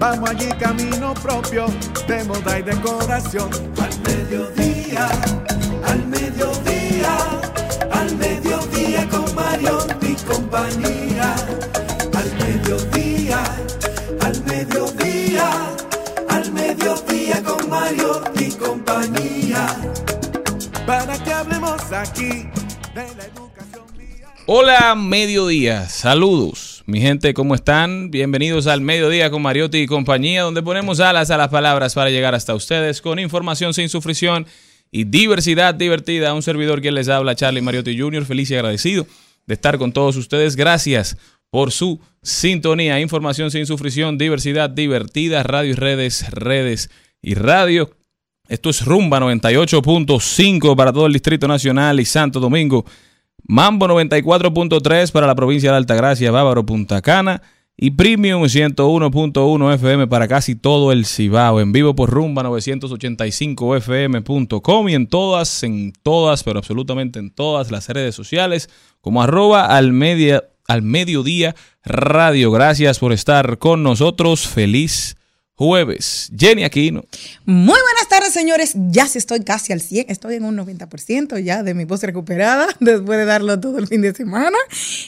Vamos allí camino propio de moda y decoración. Al mediodía, al mediodía, al mediodía con Mario y compañía. Al mediodía, al mediodía, al mediodía con Mario y compañía para que hablemos aquí de la educación Hola, mediodía. Saludos. Mi gente, ¿cómo están? Bienvenidos al Mediodía con Mariotti y compañía, donde ponemos alas a las palabras para llegar hasta ustedes con información sin sufrición y diversidad divertida. Un servidor quien les habla, Charlie Mariotti Jr., feliz y agradecido de estar con todos ustedes. Gracias por su sintonía. Información sin sufrición, diversidad divertida, radio y redes, redes y radio. Esto es Rumba 98.5 para todo el Distrito Nacional y Santo Domingo. Mambo 94.3 para la provincia de Altagracia, Bávaro, Punta Cana. Y Premium 101.1 FM para casi todo el Cibao. En vivo por Rumba 985fm.com y en todas, en todas, pero absolutamente en todas las redes sociales como arroba al, media, al mediodía radio. Gracias por estar con nosotros. Feliz jueves. Jenny Aquino. Muy buenas tardes, señores. Ya sí estoy casi al 100, estoy en un 90% ya de mi voz recuperada después de darlo todo el fin de semana.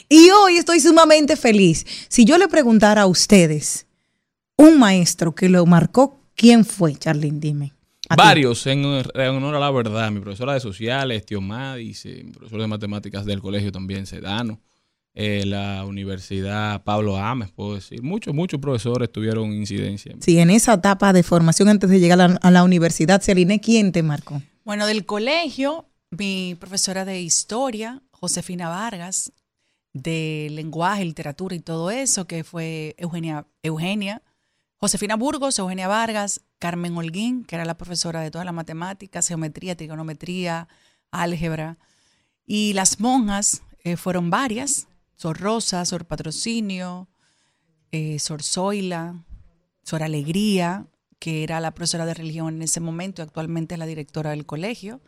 Y hoy estoy sumamente feliz. Si yo le preguntara a ustedes, un maestro que lo marcó, ¿quién fue, Charlene? Dime. Varios, en, honor a la verdad. Mi profesora de sociales, Tío Madis, mi profesor de matemáticas del colegio también, Sedano. Eh, la Universidad Pablo Ames, puedo decir. Muchos, muchos profesores tuvieron incidencia. Sí, en esa etapa de formación antes de llegar a la, a la universidad, Celine, ¿quién te marcó? Bueno, del colegio, mi profesora de historia, Josefina Vargas, de lenguaje, literatura y todo eso, que fue Eugenia, Eugenia, Josefina Burgos, Eugenia Vargas, Carmen Holguín, que era la profesora de todas las matemáticas, geometría, trigonometría, álgebra. Y las monjas eh, fueron varias, Sor Rosa, Sor Patrocinio, eh, Sor Zoila, Sor Alegría, que era la profesora de religión en ese momento actualmente es la directora del colegio.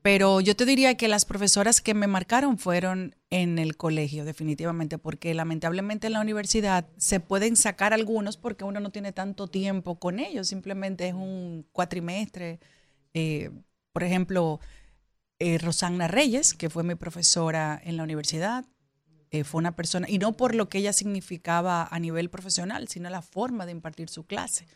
Pero yo te diría que las profesoras que me marcaron fueron en el colegio, definitivamente, porque lamentablemente en la universidad se pueden sacar algunos porque uno no tiene tanto tiempo con ellos, simplemente es un cuatrimestre. Eh, por ejemplo, eh, Rosanna Reyes, que fue mi profesora en la universidad, eh, fue una persona, y no por lo que ella significaba a nivel profesional, sino la forma de impartir su clase.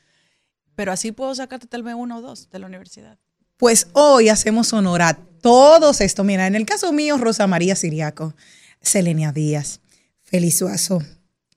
Pero así puedo sacarte tal vez uno o dos de la universidad. Pues hoy hacemos honor a todos estos. Mira, en el caso mío, Rosa María Siriaco, Selenia Díaz, Feliz Suazo,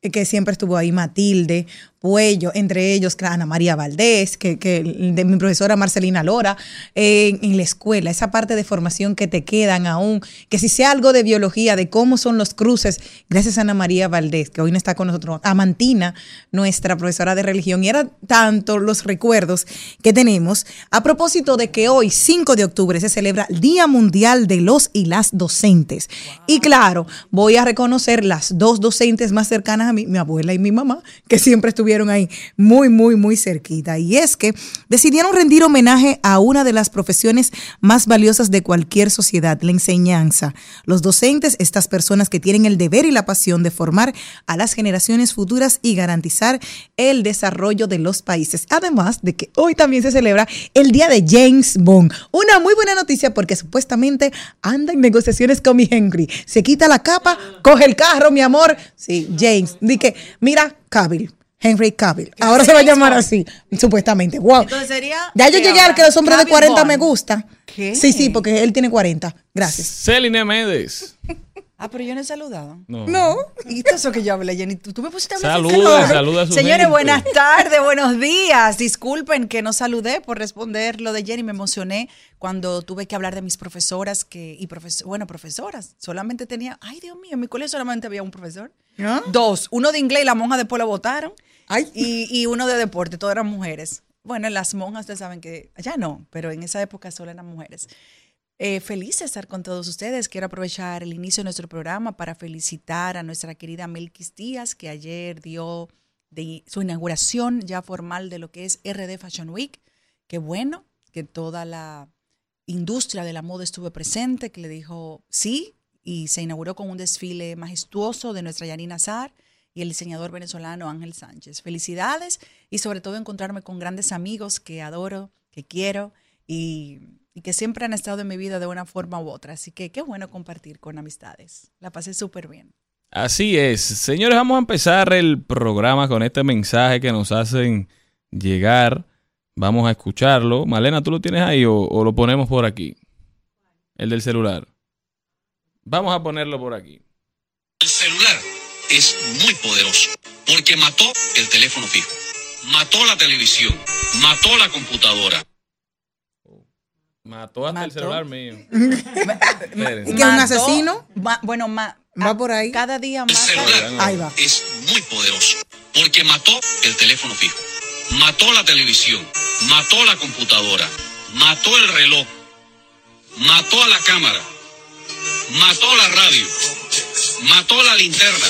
que siempre estuvo ahí, Matilde, Puello, entre ellos Ana María Valdés, que, que de mi profesora Marcelina Lora, eh, en la escuela, esa parte de formación que te quedan aún, que si sea algo de biología, de cómo son los cruces, gracias a Ana María Valdés, que hoy no está con nosotros, a Mantina, nuestra profesora de religión, y era tanto los recuerdos que tenemos a propósito de que hoy, 5 de octubre, se celebra el Día Mundial de los y las Docentes. Y claro, voy a reconocer las dos docentes más cercanas a mí, mi abuela y mi mamá, que siempre estuvieron estuvieron ahí muy, muy, muy cerquita. Y es que decidieron rendir homenaje a una de las profesiones más valiosas de cualquier sociedad, la enseñanza. Los docentes, estas personas que tienen el deber y la pasión de formar a las generaciones futuras y garantizar el desarrollo de los países. Además de que hoy también se celebra el Día de James Bond. Una muy buena noticia porque supuestamente anda en negociaciones con mi Henry. Se quita la capa, coge el carro, mi amor. Sí, James. Dice, mira, Cavill. Henry Cavill. Ahora se va a llamar así, supuestamente. Wow. Entonces sería. Ya yo ¿qué llegué al que los hombres de Cavill 40 me gusta. ¿Qué? Sí, sí, porque él tiene 40. Gracias. Celine Méndez. Ah, pero yo no he saludado. No. No. ¿Y todo eso que yo hablé, Jenny? ¿Tú, tú me pusiste a hablar? Saluda. saluda a su Señores, gente. buenas tardes, buenos días. Disculpen que no saludé por responder lo de Jenny. Me emocioné cuando tuve que hablar de mis profesoras que, y profes, bueno, profesoras. Solamente tenía, ay Dios mío, en mi colegio solamente había un profesor. Dos, uno de inglés y la monja después lo votaron. Y, uno de deporte, todas eran mujeres. Bueno, las monjas ustedes saben que ya no, pero en esa época solo eran mujeres. Eh, feliz de estar con todos ustedes. Quiero aprovechar el inicio de nuestro programa para felicitar a nuestra querida Melquis Díaz, que ayer dio su inauguración ya formal de lo que es RD Fashion Week. Qué bueno que toda la industria de la moda estuvo presente, que le dijo sí, y se inauguró con un desfile majestuoso de nuestra Yanina Zar y el diseñador venezolano Ángel Sánchez. Felicidades y sobre todo encontrarme con grandes amigos que adoro, que quiero y, y que siempre han estado en mi vida de una forma u otra. Así que qué bueno compartir con amistades. La pasé súper bien. Así es. Señores, vamos a empezar el programa con este mensaje que nos hacen llegar. Vamos a escucharlo. Malena, ¿tú lo tienes ahí o, o lo ponemos por aquí? El del celular. Vamos a ponerlo por aquí. El celular es muy poderoso porque mató el teléfono fijo, mató la televisión, mató la computadora. Mató hasta el celular mío. ¿Y que es un asesino? ma- bueno, ma- ¿Va por ahí? Cada día El más. celular Ahí va. es muy poderoso porque mató el teléfono fijo, mató la televisión, mató la computadora, mató el reloj, mató a la cámara, mató la radio, mató la linterna,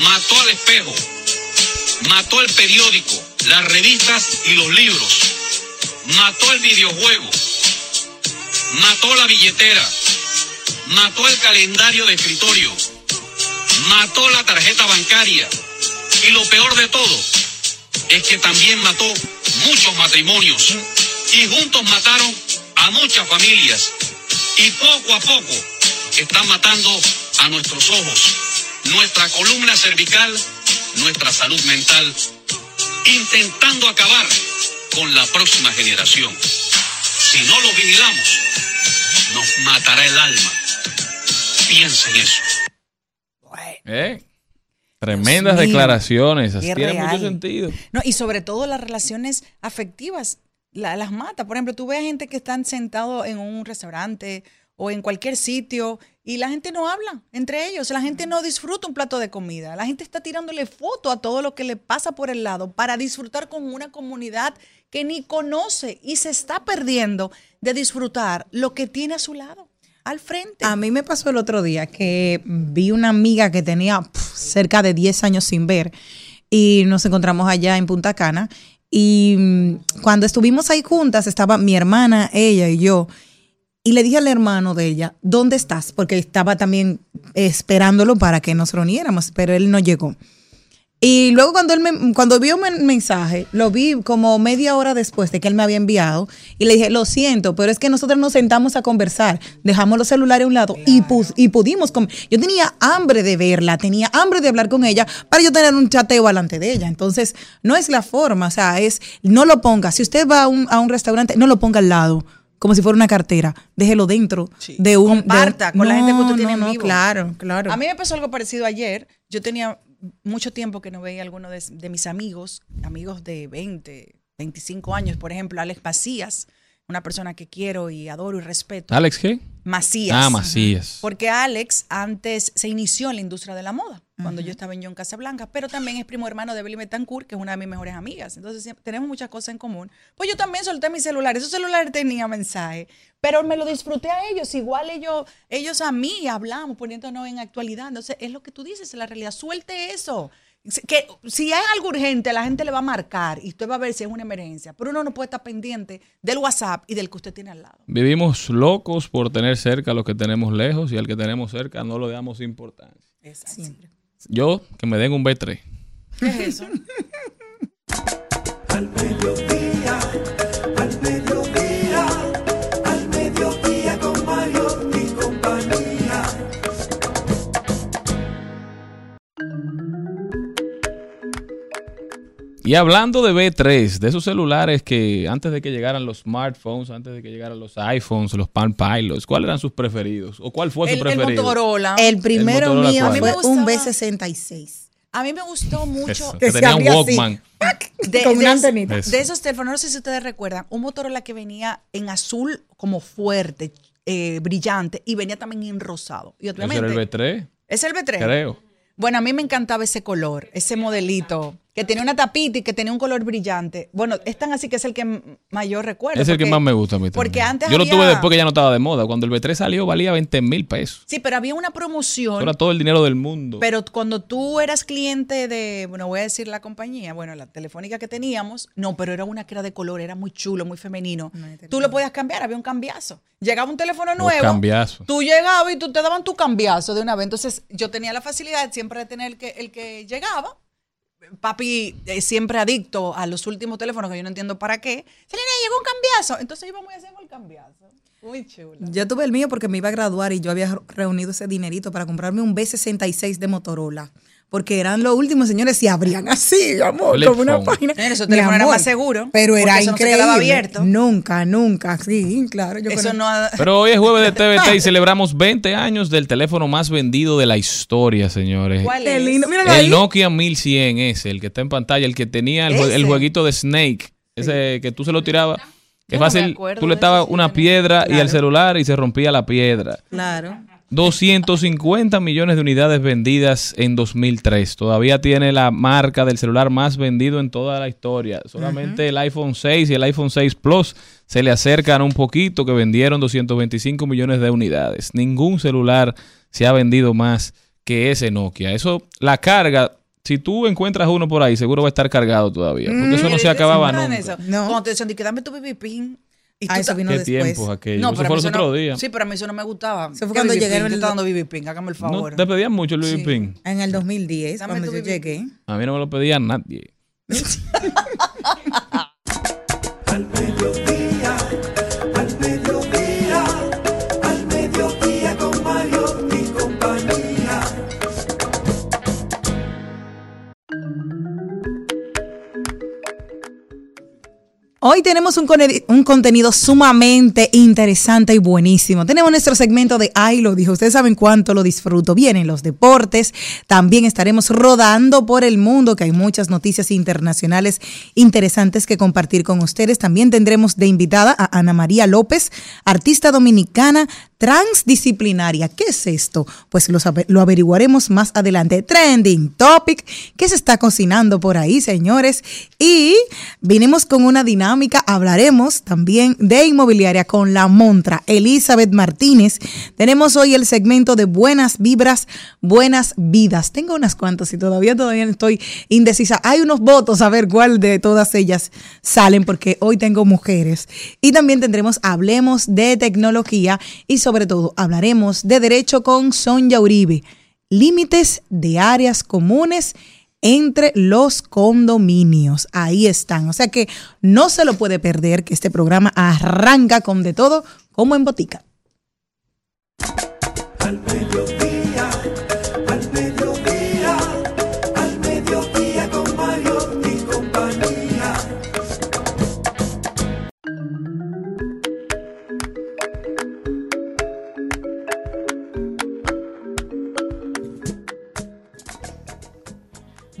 mató al espejo, mató el periódico, las revistas y los libros, mató el videojuego, mató la billetera, mató el calendario de escritorio, mató la tarjeta bancaria. Y lo peor de todo es que también mató muchos matrimonios. Y juntos mataron a muchas familias. Y poco a poco están matando a nuestros ojos, nuestra columna cervical, nuestra salud mental, intentando acabar con la próxima generación. Si no lo vigilamos, nos matará el alma. Piensa en eso. ¿Eh? Tremendas Dios mío. declaraciones. Así tiene mucho sentido. No, y sobre todo las relaciones afectivas, la- las mata. Por ejemplo, tú ves gente que están sentados en un restaurante o en cualquier sitio y la gente no habla entre ellos, la gente no disfruta un plato de comida, la gente está tirándole foto a todo lo que le pasa por el lado para disfrutar con una comunidad que ni conoce y se está perdiendo de disfrutar lo que tiene a su lado, al frente. A mí me pasó el otro día que vi una amiga que tenía cerca de 10 años sin ver y nos encontramos allá en Punta Cana y mm, cuando estuvimos ahí juntas estaba mi hermana, ella y yo y le dije al hermano de ella, ¿dónde estás? Porque estaba también esperándolo para que nos reuniéramos, pero él no llegó. Y luego cuando él me, cuando vio mi mensaje, lo vi como media hora después de que él me había enviado y le dije, lo siento, pero es que nosotros nos sentamos a conversar, dejamos los celulares a un lado y, pus- y pudimos Yo tenía hambre de verla, tenía hambre de hablar con ella para yo tener un chateo delante de ella. Entonces, no es la forma, o sea, es, no lo ponga. Si usted va a un, a un restaurante, no lo ponga al lado. Como si fuera una cartera, déjelo dentro de un. de- Comparta con la gente que usted tiene en no, vivo. Claro, claro. A mí me pasó algo parecido ayer. Yo tenía mucho tiempo que no veía a alguno de, de mis amigos, amigos de 20, 25 años, por ejemplo, Alex Macías, una persona que quiero y adoro y respeto. ¿Alex qué? Macías. Ah, Macías. Porque Alex antes se inició en la industria de la moda, cuando yo estaba en John Casablanca, pero también es primo hermano de Belly Betancourt, que es una de mis mejores amigas. Entonces tenemos muchas cosas en común. Pues yo también solté mi celular. Esos celulares tenían mensaje, pero me lo disfruté a ellos. Igual ellos, ellos a mí hablamos, poniéndonos en actualidad. Entonces es lo que tú dices, es la realidad. Suelte eso. Que si hay algo urgente, la gente le va a marcar y usted va a ver si es una emergencia. Pero uno no puede estar pendiente del WhatsApp y del que usted tiene al lado. Vivimos locos por tener cerca a los que tenemos lejos y al que tenemos cerca no le damos importancia. Siempre. Yo, que me den un B3. ¿Qué es eso? Al Y hablando de B3, de esos celulares que antes de que llegaran los smartphones, antes de que llegaran los iPhones, los Palm Pilots, ¿cuáles eran sus preferidos? ¿O cuál fue el, su el preferido? Motorola. El primero Motorola mío fue A mí me un gustaba- B66. A mí me gustó mucho. Eso, Que tenía un así. Walkman. De, Con de una es- antenita. Eso. de esos teléfonos, no sé si ustedes recuerdan, un Motorola que venía en azul como fuerte, eh, brillante, y venía también en rosado. Y obviamente, era el B3, ¿Es el B3? creo. Bueno, a mí me encantaba ese color, ese modelito, que tenía una tapita y que tenía un color brillante. Bueno, es tan así que es el que mayor recuerdo. Es el que porque- más me gusta a mí Porque también. antes Yo lo tuve después que ya no estaba de moda. Cuando el B3 salió valía 20 mil pesos. Sí, pero había una Eso promoción. era todo el dinero del mundo. Pero cuando tú eras cliente de, bueno, voy a decir la compañía, bueno, la telefónica que teníamos, no, pero era una que era de color, era muy chulo, muy femenino. Tú lo podías cambiar, había un cambiazo. Llegaba un teléfono nuevo. cambiazos. Tú llegabas y tú te daban tu cambiazo de una vez. Entonces, yo tenía la facilidad siempre de tener el que, el que llegaba. Papi, eh, siempre adicto a los últimos teléfonos que yo no entiendo para qué. Selena, llegó un cambiazo. Entonces íbamos y hacíamos el cambiazo. Muy chulo. Yo tuve el mío porque me iba a graduar y yo había reunido ese dinerito para comprarme un B66 de Motorola. Porque eran los últimos, señores, y abrían así, amor, Flip como una phone. página. Teléfonos eran amor, más seguros, Pero era eso no se increíble. abierto. Nunca, nunca. Sí, claro. Yo Eso no ha- Pero hoy es jueves de TVT y celebramos 20 años del teléfono más vendido de la historia, señores. ¿Cuál es? lindo. Míralo ahí. El Nokia 1100 ese, el que está en pantalla, el que tenía el, jue- el jueguito de Snake, ese que tú se lo tirabas. Es no fácil, acuerdo tú le estabas una piedra y al celular y se rompía la piedra. Claro. 250 millones de unidades vendidas en 2003. Todavía tiene la marca del celular más vendido en toda la historia. Solamente el iPhone 6 y el iPhone 6 Plus se le acercan un poquito que vendieron 225 millones de unidades. Ningún celular se ha vendido más que ese Nokia. Eso, la carga, si tú encuentras uno por ahí, seguro va a estar cargado todavía. Porque eso no se acababa ¿Recuerdan nunca. eso? No. Cuando te decían, "Di que dame tu BB pin. Y Ah, eso vino ¿Qué después. tiempos aquellos? No, eso fue los eso no- otros días. Sí, pero a mí eso no me gustaba. Eso fue ¿Qué cuando el- Te está dando BB pin, hágame el No favor. te pedían mucho el BB Sí. Pin. En el 2010, Dame cuando yo BB. llegué. A mí no me lo pedía nadie. Hoy tenemos un, un contenido sumamente interesante y buenísimo. Tenemos nuestro segmento de Ay, lo dijo. Ustedes saben cuánto lo disfruto. Vienen los deportes. También estaremos rodando por el mundo, que hay muchas noticias internacionales interesantes que compartir con ustedes. También tendremos de invitada a Ana María López, artista dominicana transdisciplinaria. ¿Qué es esto? Pues lo, averiguaremos más adelante. Trending Topic. ¿Qué se está cocinando por ahí, señores? Y vinimos con una dinámica. Hablaremos también de inmobiliaria con la Montra, Elizabeth Martínez. Tenemos hoy el segmento de buenas vibras, buenas vidas. Tengo unas cuantas y todavía, todavía estoy indecisa. Hay unos votos a ver cuál de todas ellas salen porque hoy tengo mujeres. Y también tendremos Hablemos de tecnología y sobre todo hablaremos de derecho con Sonia Uribe. Límites de áreas comunes entre los condominios. Ahí están. O sea que no se lo puede perder que este programa arranca con de todo como en botica.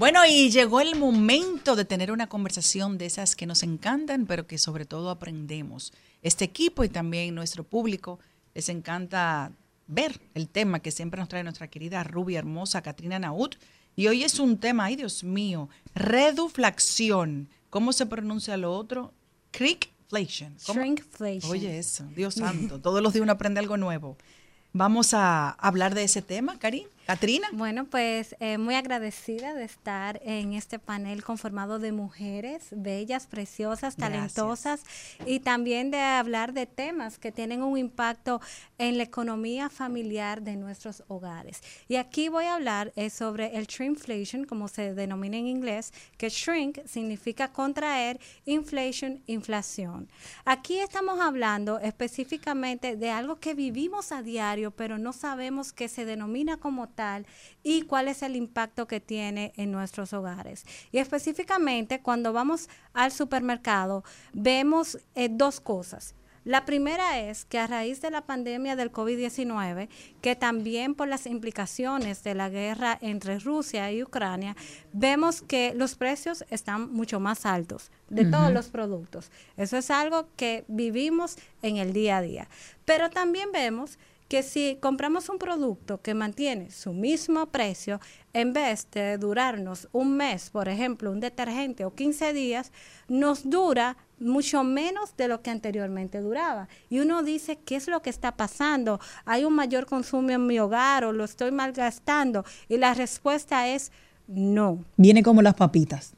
Bueno, y llegó el momento de tener una conversación de esas que nos encantan, pero que sobre todo aprendemos. Este equipo y también nuestro público les encanta ver el tema que siempre nos trae nuestra querida rubia hermosa Katrina Naut. Y hoy es un tema, ay Dios mío, reduflación. ¿Cómo se pronuncia lo otro? Crickflation. ¿Cómo? Shrinkflation. Oye, eso, Dios santo, todos los días uno aprende algo nuevo. Vamos a hablar de ese tema, Karim. Katrina. Bueno, pues eh, muy agradecida de estar en este panel conformado de mujeres bellas, preciosas, Gracias. talentosas y también de hablar de temas que tienen un impacto en la economía familiar de nuestros hogares. Y aquí voy a hablar eh, sobre el shrinkflation, como se denomina en inglés, que shrink significa contraer, inflation, inflación. Aquí estamos hablando específicamente de algo que vivimos a diario, pero no sabemos que se denomina como tal y cuál es el impacto que tiene en nuestros hogares. Y específicamente cuando vamos al supermercado vemos eh, dos cosas. La primera es que a raíz de la pandemia del COVID-19, que también por las implicaciones de la guerra entre Rusia y Ucrania, vemos que los precios están mucho más altos de todos los productos. Eso es algo que vivimos en el día a día. Pero también vemos que si compramos un producto que mantiene su mismo precio, en vez de durarnos un mes, por ejemplo, un detergente o 15 días, nos dura mucho menos de lo que anteriormente duraba. Y uno dice, ¿qué es lo que está pasando? ¿Hay un mayor consumo en mi hogar o lo estoy malgastando? Y la respuesta es no. Viene como las papitas.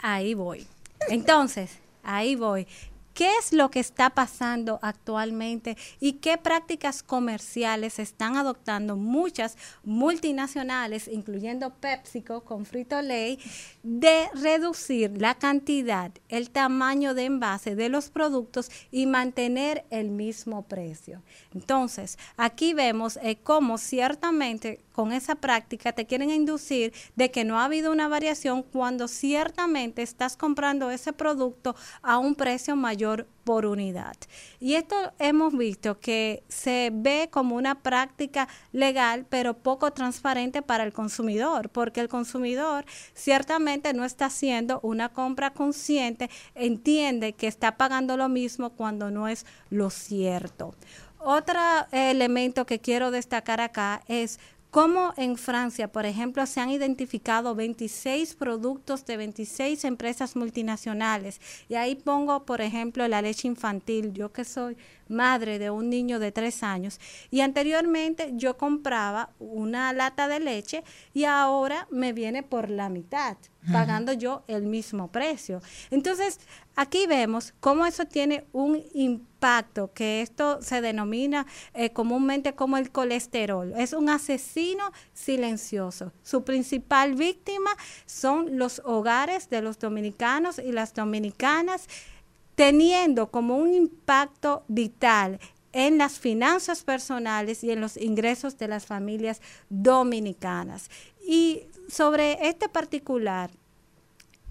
Ahí voy. Entonces, ahí voy. ¿Qué es lo que está pasando actualmente y qué prácticas comerciales están adoptando muchas multinacionales, incluyendo PepsiCo con Frito Lay, de reducir la cantidad, el tamaño de envase de los productos y mantener el mismo precio? Entonces, aquí vemos eh, cómo ciertamente con esa práctica te quieren inducir de que no ha habido una variación cuando ciertamente estás comprando ese producto a un precio mayor por unidad. Y esto hemos visto que se ve como una práctica legal, pero poco transparente para el consumidor, porque el consumidor ciertamente no está haciendo una compra consciente, entiende que está pagando lo mismo cuando no es lo cierto. Otro elemento que quiero destacar acá es cómo en Francia, por ejemplo, se han identificado 26 productos de 26 empresas multinacionales. Y ahí pongo, por ejemplo, la leche infantil. Yo que soy madre de un niño de tres años y anteriormente yo compraba una lata de leche y ahora me viene por la mitad, pagando yo el mismo precio. Entonces, aquí vemos cómo eso tiene un impacto, que esto se denomina eh, comúnmente como el colesterol. Es un asesino silencioso. Su principal víctima son los hogares de los dominicanos y las dominicanas teniendo como un impacto vital en las finanzas personales y en los ingresos de las familias dominicanas. Y sobre este particular,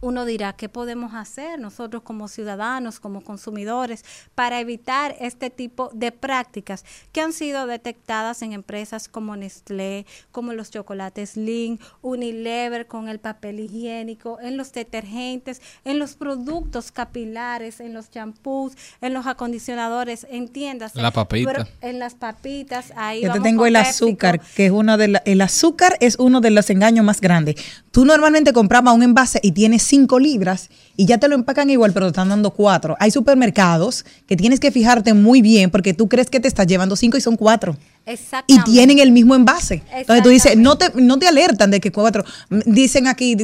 uno dirá, ¿qué podemos hacer nosotros como ciudadanos, como consumidores, para evitar este tipo de prácticas que han sido detectadas en empresas como Nestlé, como los chocolates Link, Unilever con el papel higiénico, en los detergentes, en los productos capilares, en los champús, en los acondicionadores, en tiendas. La papita. pero en las papitas, ahí Yo te tengo el azúcar, que es uno de la- el azúcar es uno de los engaños más grandes. Tú normalmente comprabas un envase y tienes 5 libras y ya te lo empacan igual, pero te están dando 4. Hay supermercados que tienes que fijarte muy bien porque tú crees que te estás llevando 5 y son 4. Y tienen el mismo envase. Entonces tú dices, no te, no te alertan de que 4. Dicen aquí,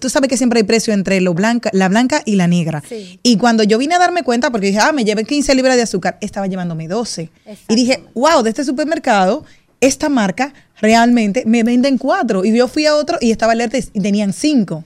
tú sabes que siempre hay precio entre lo blanca, la blanca y la negra. Sí. Y cuando yo vine a darme cuenta, porque dije, ah, me llevé 15 libras de azúcar, estaba llevándome 12. Y dije, wow, de este supermercado, esta marca realmente me venden 4. Y yo fui a otro y estaba alerta y tenían 5.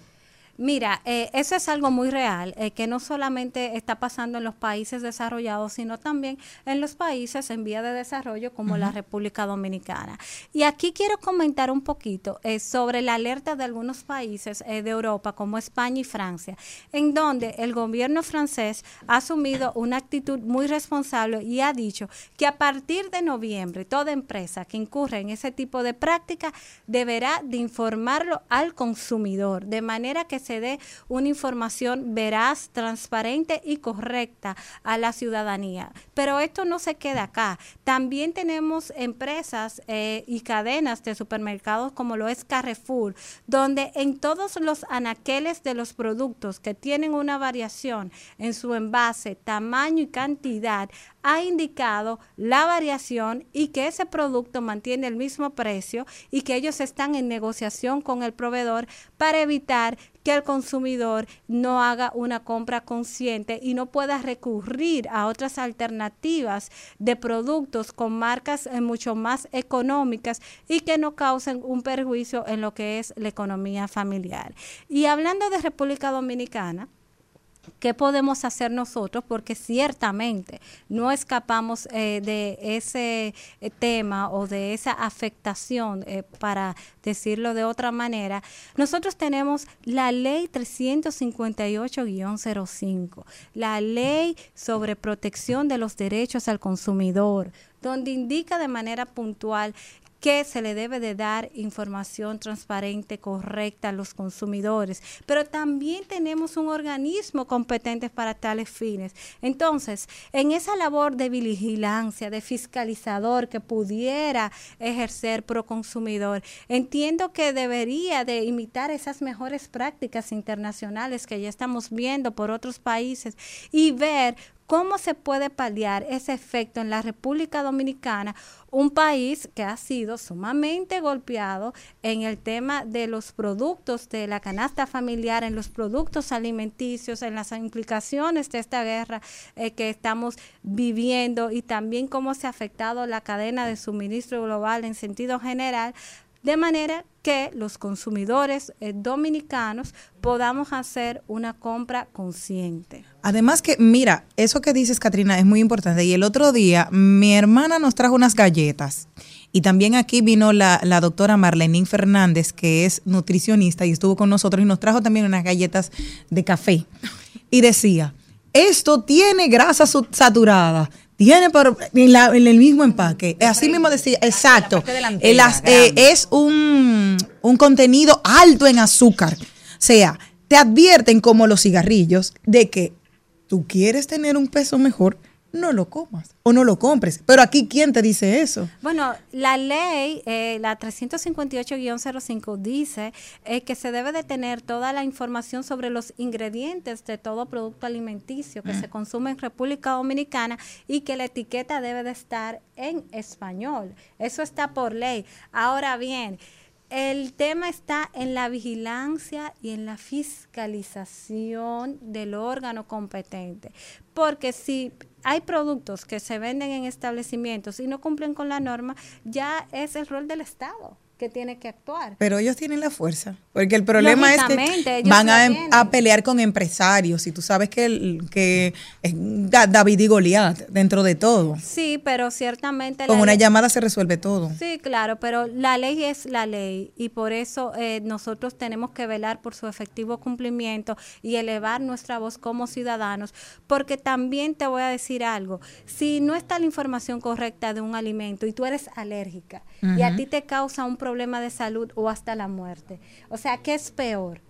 Mira, eh, eso es algo muy real, eh, que no solamente está pasando en los países desarrollados, sino también en los países en vía de desarrollo como la República Dominicana. Y aquí quiero comentar un poquito eh, sobre la alerta de algunos países eh, de Europa, como España y Francia, en donde el gobierno francés ha asumido una actitud muy responsable y ha dicho que a partir de noviembre toda empresa que incurra en ese tipo de práctica deberá de informarlo al consumidor, de manera que se dé una información veraz, transparente y correcta a la ciudadanía. Pero esto no se queda acá. También tenemos empresas eh, y cadenas de supermercados como lo es Carrefour, donde en todos los anaqueles de los productos que tienen una variación en su envase, tamaño y cantidad, ha indicado la variación y que ese producto mantiene el mismo precio y que ellos están en negociación con el proveedor para evitar que el consumidor no haga una compra consciente y no pueda recurrir a otras alternativas de productos con marcas eh, mucho más económicas y que no causen un perjuicio en lo que es la economía familiar. Y hablando de República Dominicana, ¿Qué podemos hacer nosotros? Porque ciertamente no escapamos eh, de ese eh, tema o de esa afectación, eh, para decirlo de otra manera. Nosotros tenemos la ley 358-05, la ley sobre protección de los derechos al consumidor, donde indica de manera puntual que se le debe de dar información transparente, correcta a los consumidores, pero también tenemos un organismo competente para tales fines. Entonces, en esa labor de vigilancia, de fiscalizador que pudiera ejercer pro consumidor, entiendo que debería de imitar esas mejores prácticas internacionales que ya estamos viendo por otros países y ver ¿Cómo se puede paliar ese efecto en la República Dominicana, un país que ha sido sumamente golpeado en el tema de los productos de la canasta familiar, en los productos alimenticios, en las implicaciones de esta guerra eh, que estamos viviendo y también cómo se ha afectado la cadena de suministro global en sentido general? De manera que los consumidores eh, dominicanos podamos hacer una compra consciente. Además que, mira, eso que dices, Katrina, es muy importante. Y el otro día mi hermana nos trajo unas galletas. Y también aquí vino la, la doctora Marlenín Fernández, que es nutricionista y estuvo con nosotros y nos trajo también unas galletas de café. Y decía, esto tiene grasa saturada. Tiene por, en, la- en el mismo empaque. Así mismo decía, exacto. El as- eh, es un, un contenido alto en azúcar. O sea, te advierten como los cigarrillos de que tú quieres tener un peso mejor, no lo comas o no lo compres. Pero aquí, ¿quién te dice eso? Bueno, la ley, eh, la 358-05, dice eh, que se debe de tener toda la información sobre los ingredientes de todo producto alimenticio que se consume en República Dominicana y que la etiqueta debe de estar en español. Eso está por ley. Ahora bien, el tema está en la vigilancia y en la fiscalización del órgano competente. Porque si hay productos que se venden en establecimientos y no cumplen con la norma, ya es el rol del Estado que tiene que actuar. Pero ellos tienen la fuerza. Porque el problema es que van a, em- a pelear con empresarios. Y tú sabes que, el- que es Da- David y Goliat dentro de todo. Sí, pero ciertamente... Con una ley- llamada se resuelve todo. Sí, claro, pero la ley es la ley y por eso eh, nosotros tenemos que velar por su efectivo cumplimiento y elevar nuestra voz como ciudadanos, porque también te voy a decir algo, si no está la información correcta de un alimento y tú eres alérgica y a ti te causa un problema de salud o hasta la muerte, o sea, ¿qué es peor?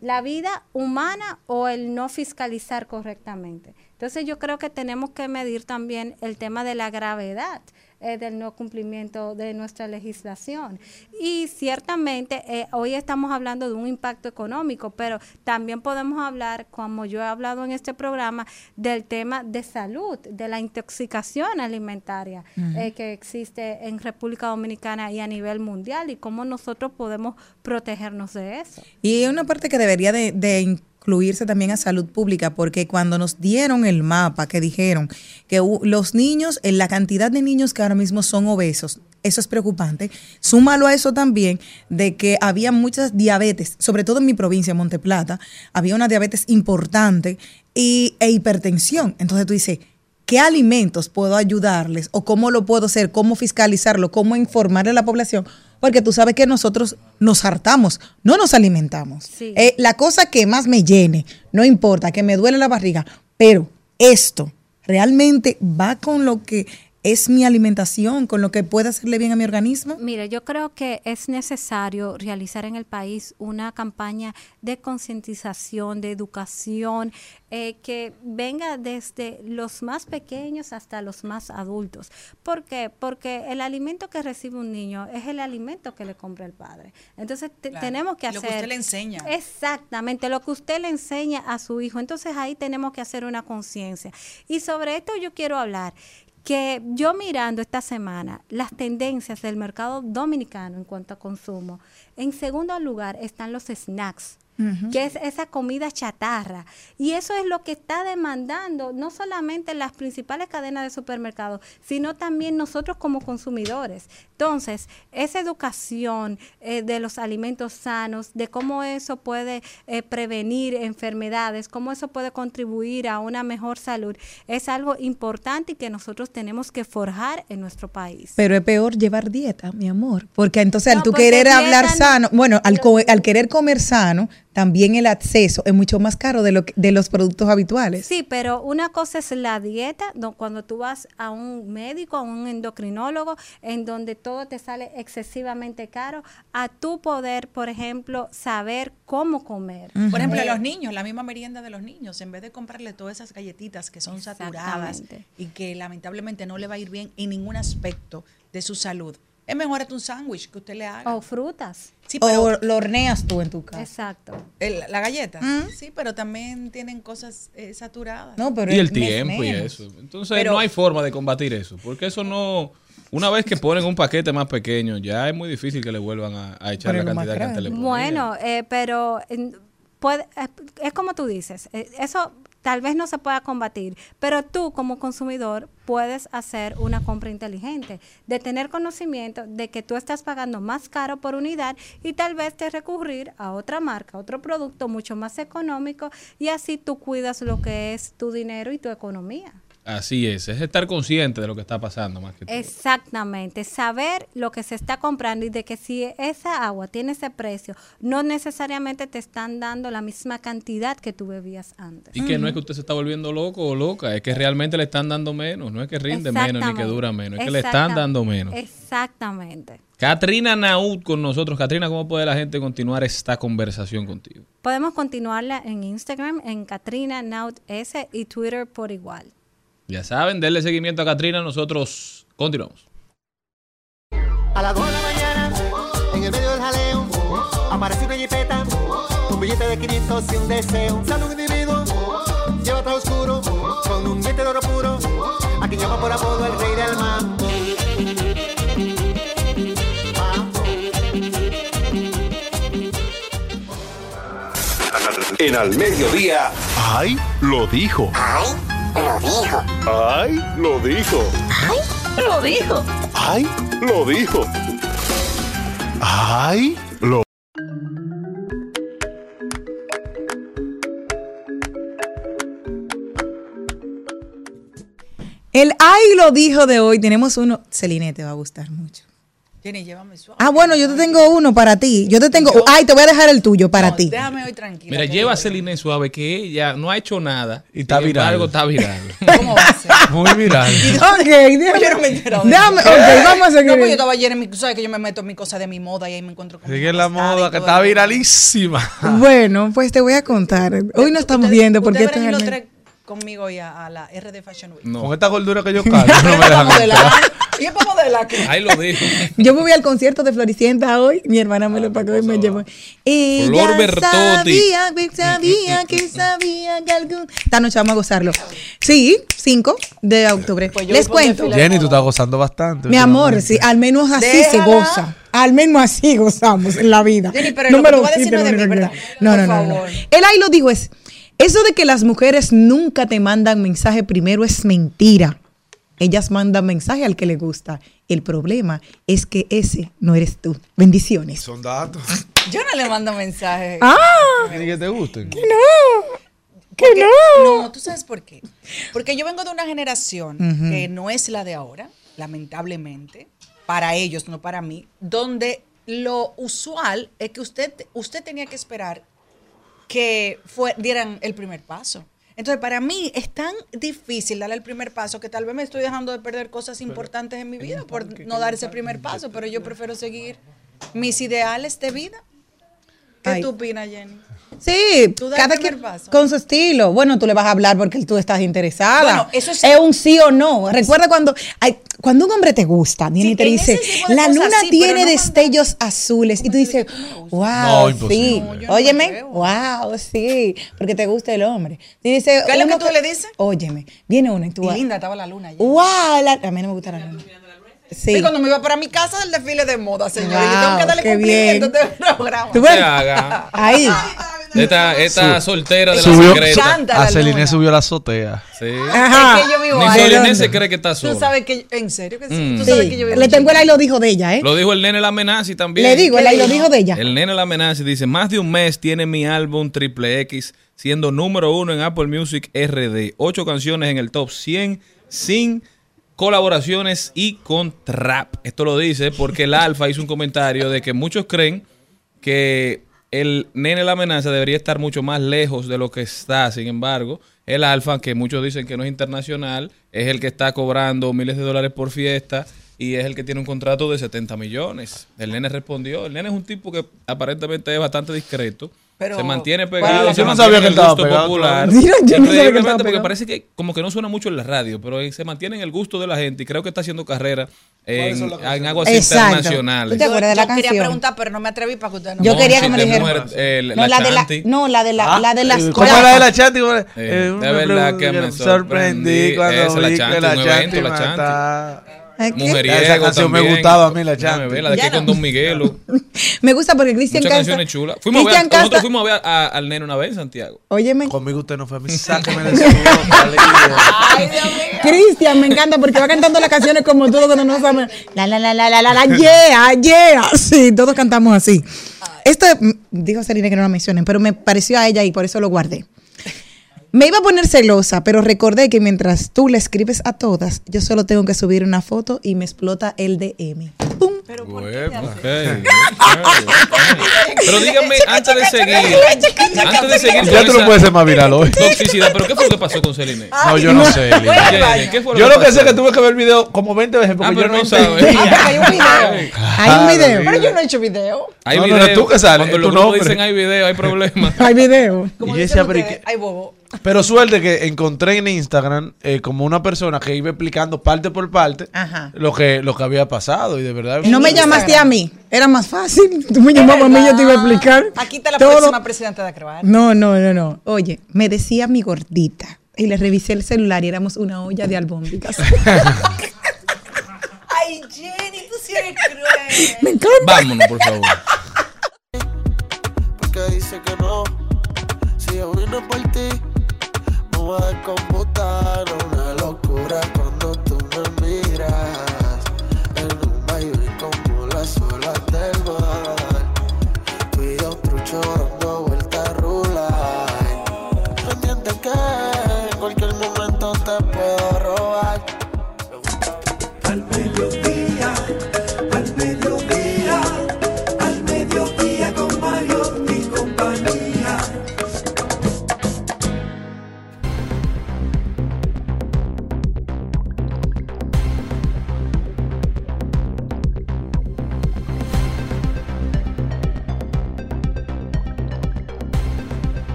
la vida humana o el no fiscalizar correctamente. Entonces yo creo que tenemos que medir también el tema de la gravedad eh, del no cumplimiento de nuestra legislación. Y ciertamente eh, hoy estamos hablando de un impacto económico, pero también podemos hablar, como yo he hablado en este programa, del tema de salud, de la intoxicación alimentaria eh, que existe en República Dominicana y a nivel mundial y cómo nosotros podemos protegernos de eso. Y una parte que debería de, de incluirse también a salud pública, porque cuando nos dieron el mapa que dijeron que los niños, en la cantidad de niños que ahora mismo son obesos, eso es preocupante. Súmalo a eso también de que había muchas diabetes, sobre todo en mi provincia, Monteplata, había una diabetes importante y, e hipertensión. Entonces tú dices, ¿qué alimentos puedo ayudarles o cómo lo puedo hacer, cómo fiscalizarlo, cómo informarle a la población? Porque tú sabes que nosotros nos hartamos, no nos alimentamos. Sí. Eh, la cosa que más me llene, no importa, que me duele la barriga, pero esto realmente va con lo que es mi alimentación con lo que puede hacerle bien a mi organismo? Mire, yo creo que es necesario realizar en el país una campaña de concientización, de educación, eh, que venga desde los más pequeños hasta los más adultos. ¿Por qué? Porque el alimento que recibe un niño es el alimento que le compra el padre. Entonces te- Claro. tenemos que hacer... lo que usted le enseña. Exactamente, lo que usted le enseña a su hijo. Entonces ahí tenemos que hacer una conciencia. Y sobre esto yo quiero hablar que yo mirando esta semana las tendencias del mercado dominicano en cuanto a consumo, en segundo lugar están los snacks. Que es esa comida chatarra. Y eso es lo que está demandando no solamente las principales cadenas de supermercados, sino también nosotros como consumidores. Entonces, esa educación eh, de los alimentos sanos, de cómo eso puede eh, prevenir enfermedades, cómo eso puede contribuir a una mejor salud, es algo importante y que nosotros tenemos que forjar en nuestro país. Pero es peor llevar dieta, mi amor. Porque entonces al tú querer hablar no- sano, bueno, al, co- al querer comer sano, también el acceso es mucho más caro de, lo que- de los productos habituales. Sí, pero una cosa es la dieta, do- cuando tú vas a un médico, a un endocrinólogo, en donde todo te sale excesivamente caro, a tu poder, por ejemplo, saber cómo comer. Por ejemplo, a Eh, los niños, la misma merienda de los niños, en vez de comprarle todas esas galletitas que son saturadas y que lamentablemente no le va a ir bien en ningún aspecto de su salud, es mejor hasta un sándwich que usted le haga. O frutas. Sí, pero O lo horneas tú en tu casa. Exacto. el- la galleta, sí, pero también tienen cosas eh, saturadas. No, pero y el tiempo y eso. Entonces Pero- no hay forma de combatir eso, porque eso no... Una vez que ponen un paquete más pequeño, ya es muy difícil que le vuelvan a, a echar la cantidad que antes le ponían. Bueno, eh, pero puede, es, es como tú dices, eh, eso tal vez no se pueda combatir, pero tú como consumidor puedes hacer una compra inteligente, de tener conocimiento de que tú estás pagando más caro por unidad y tal vez te recurrir a otra marca, otro producto mucho más económico y así tú cuidas lo que es tu dinero y tu economía. Así es, es estar consciente de lo que está pasando más que todo. Exactamente, saber lo que se está comprando y de que si esa agua tiene ese precio, no necesariamente te están dando la misma cantidad que tú bebías antes. Y que no es que usted se está volviendo loco o loca, es que realmente le están dando menos, no es que rinde menos ni que dura menos, es que le están dando menos. Exactamente. Katrina Naud con nosotros. Katrina, ¿cómo puede la gente continuar esta conversación contigo? Podemos continuarla en Instagram, en Katrina Naut S y Twitter por igual. Ya saben, denle seguimiento a Katrina, nosotros continuamos. A las 2 de la mañana, en el medio del jaleo, aparece una jipeta, un billete de 500 y un deseo. Sale un individuo, lleva traje oscuro, con un diente de oro puro, a quien llama por apodo el rey del mambo. Mambo. En al mediodía. ¡Ay! Lo dijo. ¡Ay! Lo dijo. ¡Ay! Lo dijo. Lo dijo. ¡Ay! Lo dijo. ¡Ay! Lo El ay lo dijo de hoy. Tenemos uno. Celine, te va a gustar mucho. Jenny, llévame suave. Ah, bueno, yo te tengo uno para ti. Yo te tengo. Ay, te voy a dejar el tuyo para No, ti. Déjame hoy tranquila. Mira, lleva a yo- Celine Suave que ella no ha hecho nada Y está viral. embargo, está viral. ¿Cómo va a ser? Muy viral. Ok, déjame. Yo no me de Déjame, ok, vamos a seguir. No, pues yo estaba ayer en mi... tú sabes que yo me meto en mi cosa de mi moda y ahí me encuentro con Sigue la y moda que está viralísima. Bueno, pues te voy a contar. Hoy no estamos Ustedes- viendo porque esto es el conmigo hoy a, a la RD Fashion Week. Con No, esta gordura que yo cargo, no me dejan para modelar aquí. ahí lo dijo. Yo me voy al concierto de Floricienta hoy. Mi hermana me lo pagó y me llevó. Y Flor ya Bertotti. sabía, que sabía, que sabía que algún... Esta noche vamos a gozarlo. Sí, 5 de octubre. Pues Les cuento. Jenny, tú estás gozando bastante. Mi amor, sí, al menos así se goza. Al menos así gozamos en la vida. Jenny, pero lo que tú vas a decir no de mí, ¿verdad? No, no, no, no. Él ahí lo dijo es, eso de que las mujeres nunca te mandan mensaje primero es mentira. Ellas mandan mensaje al que le gusta. El problema es que ese no eres tú. Bendiciones. Son datos. Yo no le mando mensajes. Ah, que te gusten. que Porque- no. No, ¿tú sabes por qué? Porque yo vengo de una generación que no es la de ahora, lamentablemente, para ellos, no para mí, donde lo usual es que usted, usted tenía que esperar que fue, dieran el primer paso. Entonces, para mí es tan difícil darle el primer paso que tal vez me estoy dejando de perder cosas importantes en mi vida por no dar ese primer paso, pero yo prefiero seguir mis ideales de vida. ¿Qué Ay. tú opinas, Jenny? Sí, Tú das cada el quien paso. con su estilo. Bueno, tú le vas a hablar porque tú estás interesada. Bueno, eso es- un sí o no. Recuerda cuando ay, cuando un hombre te gusta, viene Sí, y te dice, la luna tiene no destellos azules. Y tú dices, wow, No, sí. No, Óyeme, wow, sí. Porque te gusta el hombre. Y dice, ¿Qué es lo que tú le dices? Óyeme, viene uno y tú Y vas, linda estaba la luna wow, la- a mí no me gusta la luna. Sí. Y cuando me iba para mi casa del desfile de moda, señor, y yo Wow, tengo que darle qué cumplimiento bien. a este programa. Tú ves, haga. ahí. Esta, esta soltera de la Subió, secreta. Chanta la a Celine subió a la azotea. Sí. Ajá. Es que yo vivo Ni ahí. Soliné se cree que está Tú sola. sabes que, en serio que sí. Mm. Tú sabes Sí. que yo vivo Le en tengo el ahí lo dijo de ella, ¿eh? Lo dijo el nene la amenaza también. Le digo, el ahí lo dijo de ella. El nene la amenaza y dice, más de un mes tiene mi álbum Triple X siendo número uno en Apple Music RD. Ocho canciones en el top 100 sin colaboraciones y con trap. Esto lo dice porque el Alfa hizo un comentario de que muchos creen que el nene la amenaza debería estar mucho más lejos de lo que está. Sin embargo, el Alfa, que muchos dicen que no es internacional, es el que está cobrando miles de dólares por fiesta y es el que tiene un contrato de 70 millones. El nene respondió. El nene es un tipo que aparentemente es bastante discreto. Pero, se mantiene ¿cuál pegado. Yo no mantiene sabía en que estaba gusto pegado popular. Mira, yo no sabía que estaba porque parece que como que no suena mucho en la radio, pero él se mantiene en el gusto de la gente y creo que está haciendo carrera en, en aguas Exacto. internacionales. ¿Tú te acuerdas de la yo quería canción? preguntar, pero no me atreví para que ustedes no Yo No, quería si que me dijeran. eh, no, la de la, Chanti. no, la de la, la de las ¿Cómo la de la Chanti? ¿Cómo es? Eh, Eh, de me verdad que me sorprendí. cuando vi Chanti, que la un evento, Chanti la Chanti. Mujeriego Esa canción me gustaba a mí, la ver, La de aquí con. Don Miguelo. Me gusta porque Cristian Muchas Casta. canciones chulas. Fuimos a ver, nosotros fuimos a ver a- al nene una vez en Santiago. Óyeme, Conmigo usted no fue a mí. Sáqueme de su boca, líder. Cristian me encanta porque va cantando las canciones como todo cuando no saben. La la la la la la la yeah, yeah. Sí, todos cantamos así. Esto mm, dijo Serena que no lo mencionen, pero me pareció a ella y por eso lo guardé. Me iba a poner celosa, pero recordé que mientras tú le escribes a todas, yo solo tengo que subir una foto y me explota el DM. ¡Pum! Pero díganme, antes de seguir, antes de seguir Ya tú no puedes ser más viral hoy. toxicidad, ¿pero qué fue lo que pasó con Celine? No, yo no sé. ¿Qué fue lo Yo que lo que sé es que tuve que ver el video como 20 veces porque Ah, yo pero no no sabes. Ah, hay un video. Hay un video. Pero yo no he hecho video. Hay No, video. tú que sales, Cuando los dicen hay video, hay problema. Hay video. Y yo decía, pero ¿y ustedes, qué? Ay, bobo. Pero suerte que encontré en Instagram eh, como una persona que iba explicando parte por parte Ajá. lo que lo que había pasado y de verdad No me llamaste a mí. Era más fácil. Tú me llamabas a mí, yo te iba a explicar. Aquí está la todo. próxima presidenta de Acrobar. No, no, no, no. Oye, me decía mi gordita. Y le revisé el celular y éramos una olla de albóndigas. Ay, Jenny, tú sí eres cruel. me encanta. Vámonos, por favor. porque dice que no. Si yo vine por ti, a descomputar. Una locura cuando tú me miras. En un baile como las olas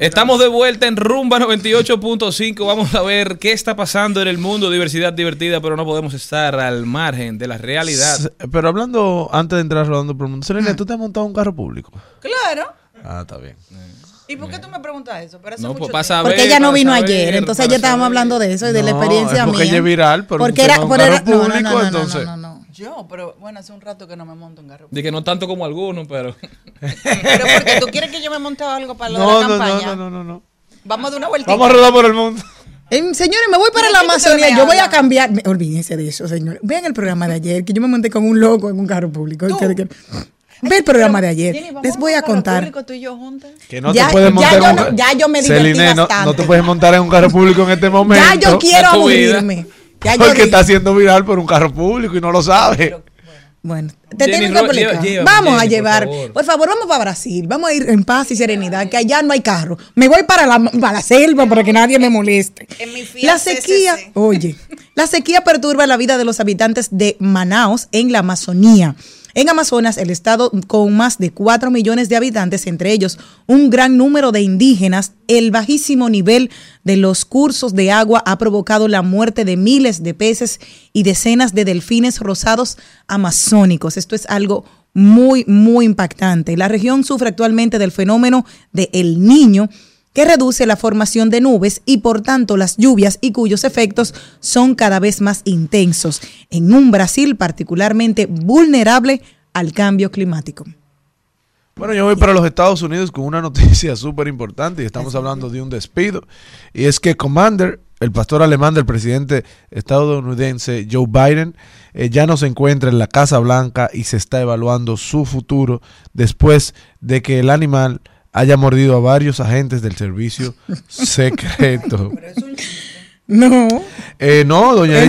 Estamos de vuelta en Rumba 98.5. Vamos a ver qué está pasando en el mundo. Diversidad divertida, pero no podemos estar al margen de la realidad. S- Pero hablando, antes de entrar rodando por el mundo, Selena, ¿tú te has montado un carro público? Claro. Ah, está bien. ¿Y por qué tú me preguntas eso? Pero hace No, mucho pues, tiempo. saber, Porque ella no vino saber, ayer, entonces ayer estábamos hablando de eso y de la experiencia es porque mía. ella es viral por un porque era, un por carro era- no, no, público, no, no, no, entonces. no, no, no. Yo, pero bueno, hace un rato que no me monto en carro. De que no tanto como algunos, pero. Pero porque tú quieres que yo me monte algo para lo No, de la no, campaña. no, no, no, no. Vamos de una vueltita. Vamos a rodar por el mundo. Eh, señores, me voy para ¿De la Amazonía. Yo voy a cambiar. me- Olvídense de eso, señores. Vean el programa de ayer, que yo me monté con un loco en un carro público. Ve el programa de ayer. Jenny, Les voy a contar. público, tú y yo juntas. Que no Ya- te puedes ya montar yo un no- ya yo me divertí Celine, no, bastante. no te puedes montar en un carro público en este momento. Ya yo quiero aburrirme. Ya Porque está siendo viral por un carro público y no lo sabe. Bueno, te Jenny tienen que lleva- llévame, Vamos a por llevar, favor. por favor. vamos para Brasil. Vamos a ir en paz y serenidad, que allá no hay carro. Me voy para la, para la selva para que nadie me moleste. En mi La sequía, CCC. oye, la sequía perturba la vida de los habitantes de Manaos en la Amazonía. En Amazonas, el estado con más de 4 millones de habitantes, entre ellos un gran número de indígenas, el bajísimo nivel de los cursos de agua ha provocado la muerte de miles de peces y decenas de delfines rosados amazónicos. Esto es algo muy, muy impactante. La región sufre actualmente del fenómeno de El Niño, que reduce la formación de nubes y por tanto las lluvias y cuyos efectos son cada vez más intensos en un Brasil particularmente vulnerable al cambio climático. Bueno, yo voy para los Estados Unidos con una noticia súper importante y estamos hablando de un despido. Y es que Commander, el pastor alemán del presidente estadounidense Joe Biden, eh, ya no se encuentra en la Casa Blanca y se está evaluando su futuro después de que el animal haya mordido a varios agentes del servicio secreto. No. Eh, no, doña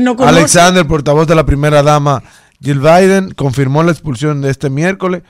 no conoce. Alexander, portavoz de la primera dama Jill Biden, confirmó la expulsión de este miércoles,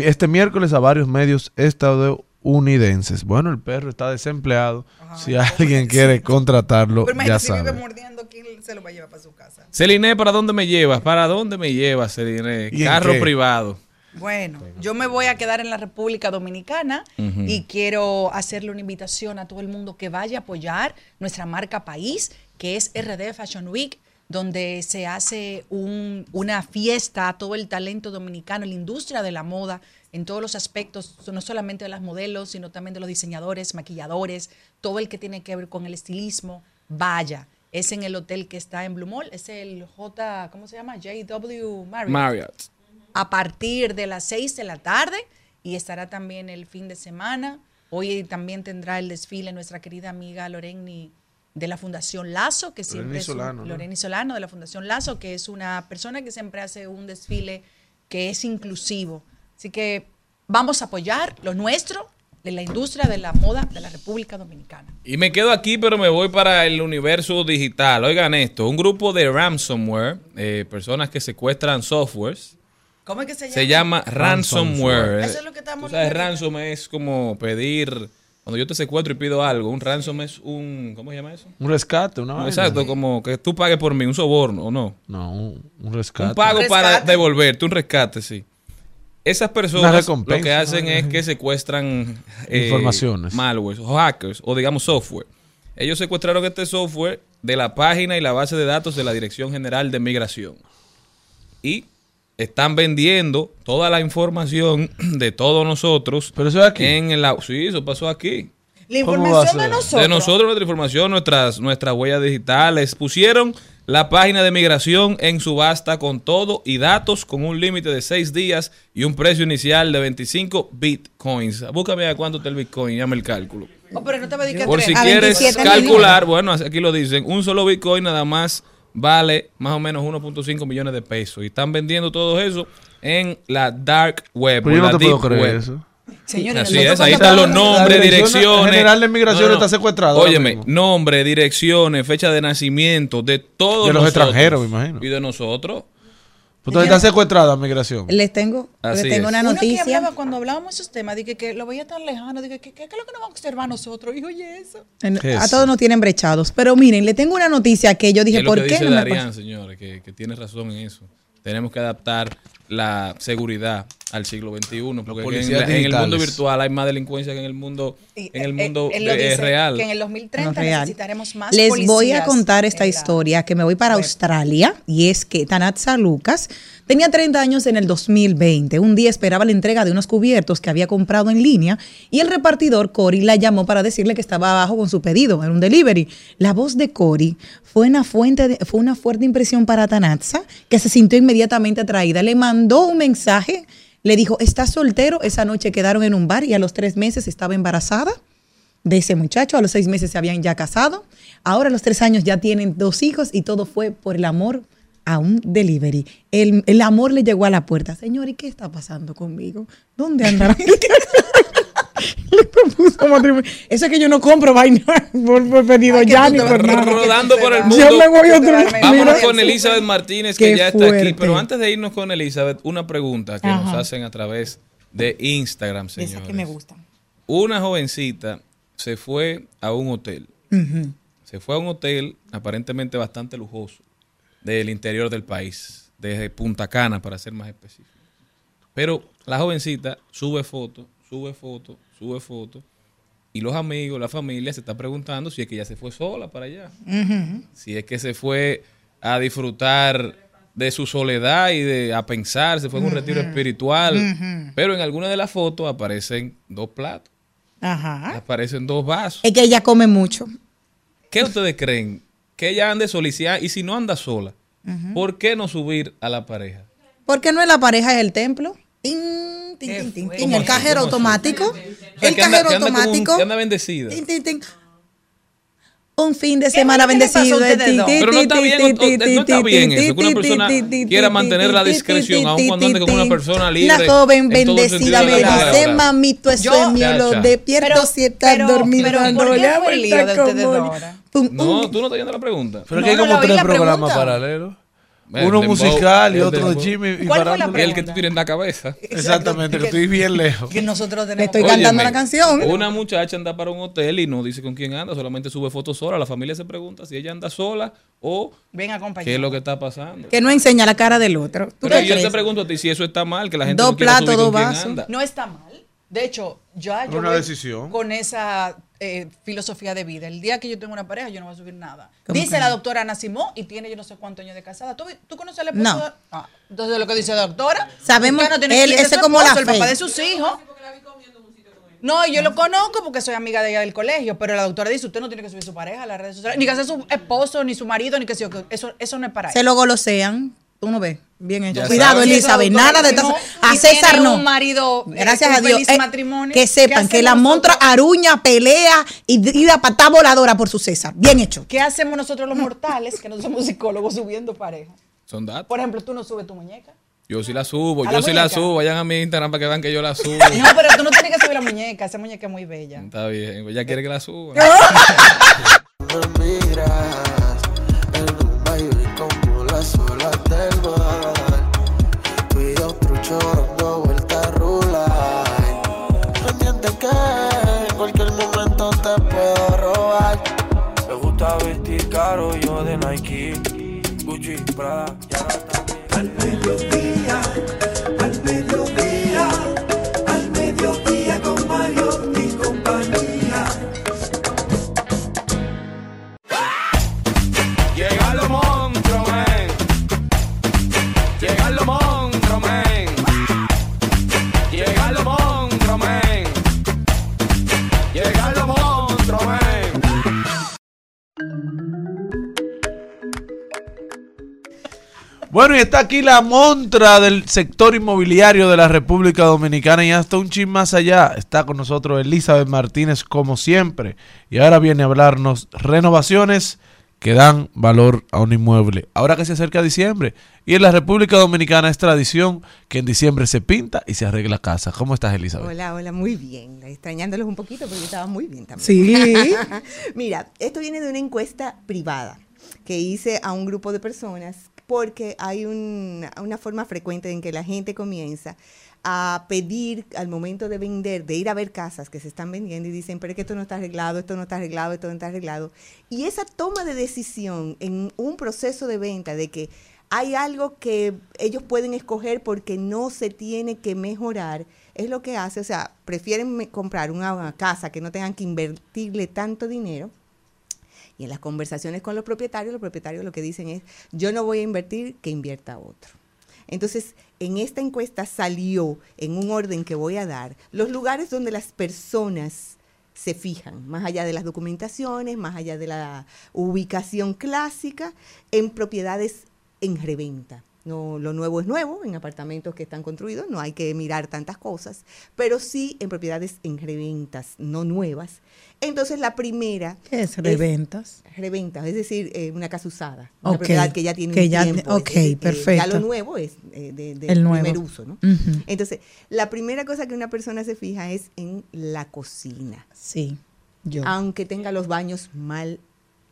este miércoles a varios medios estadounidenses. Bueno, el perro está desempleado. si alguien quiere contratarlo, Pero ya imagínate si vive sabe. mordiendo, ¿quién se lo va a llevar para su casa? Celine, ¿para dónde me llevas? ¿Para dónde me llevas, Celine? ¿Y en Carro privado. Bueno, yo me voy a quedar en la República Dominicana y quiero hacerle una invitación a todo el mundo que vaya a apoyar nuestra marca país, que es RD Fashion Week, donde se hace un- una fiesta a todo el talento dominicano, la industria de la moda, en todos los aspectos, no solamente de las modelos, sino también de los diseñadores, maquilladores, todo el que tiene que ver con el estilismo, vaya. Es en el hotel que está en Blue Mall, es el J, ¿cómo se llama? JW Marriott Marriott. A partir de las 6 de la tarde y estará también el fin de semana. Hoy también tendrá el desfile nuestra querida amiga Loreni de la Fundación Lazo, que siempre Loreni es un- Solano, ¿no? Loreni Solano de la Fundación Lazo, que es una persona que siempre hace un desfile que es inclusivo. Así que vamos a apoyar lo nuestro de la industria de la moda de la República Dominicana. Y me quedo aquí, pero me voy para el universo digital. Oigan esto, un grupo de ransomware, eh, personas que secuestran softwares, ¿Cómo es que se llama? se llama ransomware. Eso es lo que estamos sabes, ransom es como pedir, cuando yo te secuestro y pido algo, un ransom es un, ¿cómo se llama eso? Un rescate, ¿no? Exacto, como que tú pagues por mí, un soborno, ¿o no? No, un, un rescate. Un pago Un para devolverte, un rescate, sí. Esas personas lo que hacen es que secuestran eh, Informaciones. malwares o hackers o digamos software. Ellos secuestraron este software de la página y la base de datos de la Dirección General de Migración. Y están vendiendo toda la información de todos nosotros. Pero eso es aquí. En la, sí, eso pasó aquí. La ¿Cómo va a información de nosotros. De nosotros, nuestra información, nuestras, nuestras huellas digitales. Pusieron la página de migración en subasta con todo y datos con un límite de seis días y un precio inicial de 25 bitcoins. Búscame a cuánto está el bitcoin, llame el cálculo. Oh, pero no te Por si A quieres 27 calcular, bueno, aquí lo dicen, un solo bitcoin nada más vale más o menos 1.5 millones de pesos. Y están vendiendo todo eso en la dark web. Pero yo no la te puedo creer web. eso. Señores, Así es, ahí están los nombres, direcciones. General de Migración está secuestrada ahora Óyeme, nombre, direcciones, fecha de nacimiento de todos De los nosotros. extranjeros, me imagino. Y de nosotros. Entonces está secuestrada migración. Les tengo, Así les tengo una Uno que noticia. hablaba cuando hablábamos de esos temas, dije que lo veía tan lejano, dije que qué es lo que nos vamos a observar nosotros, y oye eso. En- ¿Qué es A eso? todos nos tienen brechados. Pero miren, le tengo una noticia que yo dije, ¿por que qué dice no me Darían, pasa? señores, que, que tiene razón en eso. Tenemos que adaptar la seguridad al siglo XXI, porque en, el mundo virtual hay más delincuencia que en el mundo, en el eh, mundo eh, dice, real. Que en el 2030 No, necesitaremos más Les voy a contar esta historia que me voy para. Australia y es que Tanatza Lucas tenía 30 años en el 2020. Un día esperaba la entrega de unos cubiertos que había comprado en línea y el repartidor Cory la llamó para decirle que estaba abajo con su pedido, en un delivery. La voz de Cory fue una, fuente fue una fuerte impresión para Tanatza que se sintió inmediatamente atraída. Le mandó un mensaje, le dijo, ¿estás soltero? Esa noche quedaron en un bar y a los tres meses estaba embarazada de ese muchacho. A los seis meses se habían ya casado. Ahora a los tres años ya tienen dos hijos y todo fue por el amor a un delivery. El, el amor le llegó a la puerta. Señor, ¿y qué está pasando conmigo? ¿Dónde andarán? Le propuso matrimonio. Eso es que yo no compro vaina por, por pedido Ay, ya ni por nada. Rodando por el Yo mundo. me voy otro. Vámonos con Elizabeth Martínez, que Qué ya está aquí. Pero antes de irnos con Elizabeth, una pregunta que nos hacen a través de Instagram, Esas señores. que me gustan. Una jovencita se fue a un hotel. Se fue a un hotel aparentemente bastante lujoso del interior del país, desde Punta Cana para ser más específico. Pero la jovencita sube fotos, sube fotos, sube fotos y los amigos, la familia se está preguntando si es que ella se fue sola para allá, si es que se fue a disfrutar de su soledad y de a pensar, se fue a un retiro espiritual, pero en alguna de las fotos aparecen dos platos, Ajá. aparecen dos vasos. Es que ella come mucho. ¿Qué ustedes creen? Que ella ande sola y si, y si no anda sola, ¿por qué no subir a la pareja? ¿Por qué no es la pareja es el templo? Tin, tin, tin, tin, tin. El cajero automático. El cajero automático. anda bendecida. Tin, tin, tin. Un fin de semana bendecido. tin, Pero no está bien, no- está bien eso, que una persona quiera mantener la discreción, aun cuando ande con una persona libre La joven bendecida de me dice, mamito, eso es mío, lo despierto si dormido. pero, ¿por qué el lío de ustedes ahora? Pum, No, un- tú no estás yendo a la pregunta. Pero No, que hay como tres programas paralelos. Uno dembow, musical y otro de. Jimmy y ¿Cuál fue la. El que tú tienes en la cabeza. Exactamente, que estoy bien lejos. Que nosotros tenemos Le estoy Óyeme, cantando la canción. Una muchacha anda para un hotel y no dice con quién anda, solamente sube fotos sola. La familia se pregunta si ella anda sola o Ven qué es lo que está pasando. Que no enseña la cara del otro. ¿Tú Pero qué yo te pregunto a ti si eso está mal, que la gente Dos no quiera subir platos, dos vasos. anda. No está mal. De hecho, ya yo Una voy decisión. con esa eh, filosofía de vida. El día que yo tengo una pareja, yo no voy a subir nada. ¿Cómo Dice que la doctora Ana Simón y tiene yo no sé cuántos años de casada. ¿Tú, tú conoces al esposo? No. Ah, entonces lo que dice la doctora. Sabemos, usted no tiene él- que ese como la esposo, el fe. papá de sus hijos. No, yo lo conozco porque soy amiga de ella del colegio, pero la doctora dice, usted no tiene que subir su pareja a las redes sociales, ni que sea su esposo, ni su marido, ni que sea, eso, eso no es para Se él. lo golosean. Tú no ves. Bien hecho. Ya Cuidado, sabes. Elizabeth. Nada de. Simón, A César no. un marido, eh, Gracias con a Dios. feliz Eh, matrimonio. que ¿Qué sepan que la montra aruña, pelea y, y da patada voladora por su César. Bien hecho. ¿Qué hacemos nosotros los mortales que no somos psicólogos subiendo pareja? Son datos. Por ejemplo, tú no subes tu muñeca. Yo sí la subo, ¿A yo la sí la subo. Vayan a mi Instagram para que vean que yo la subo. No, pero tú no tienes que subir la muñeca. Esa muñeca es muy bella. Está bien, ella quiere que la suba. Bueno, y está aquí la montra del sector inmobiliario de la República Dominicana y hasta un chin más allá. Está con nosotros Elizabeth Martínez como siempre. Y ahora viene a hablarnos renovaciones que dan valor a un inmueble. Ahora que se acerca diciembre y en la República Dominicana es tradición que en diciembre se pinta y se arregla casa. ¿Cómo estás, Elizabeth? Hola, hola, muy bien. Extrañándolos un poquito porque yo estaba muy bien también. Sí. Mira, esto viene de una encuesta privada que hice a un grupo de personas porque hay un- una forma frecuente en que la gente comienza a pedir al momento de vender, de ir a ver casas que se están vendiendo y dicen, pero es que esto no está arreglado, esto no está arreglado, esto no está arreglado. Y esa toma de decisión en un proceso de venta de que hay algo que ellos pueden escoger porque no se tiene que mejorar, es lo que hace, o sea, prefieren comprar una casa que no tengan que invertirle tanto dinero. Y en las conversaciones con los propietarios, los propietarios lo que dicen es, yo no voy a invertir, que invierta otro. Entonces, en esta encuesta salió, en un orden que voy a dar, los lugares donde las personas se fijan, más allá de las documentaciones, más allá de la ubicación clásica, en propiedades en reventa. No, lo nuevo es nuevo en apartamentos que están construidos, no hay que mirar tantas cosas, pero sí en propiedades en reventas, no nuevas. Entonces la primera ¿Qué es reventas? reventas, es decir, eh, una casa usada, una Ok, propiedad que ya tiene que un ya- tiempo. ok, es decir, que Ya perfecto. lo nuevo es eh, de, de El nuevo. primer uso, ¿no? Entonces, la primera cosa que una persona se fija es en la cocina. Sí, yo. Aunque tenga los baños mal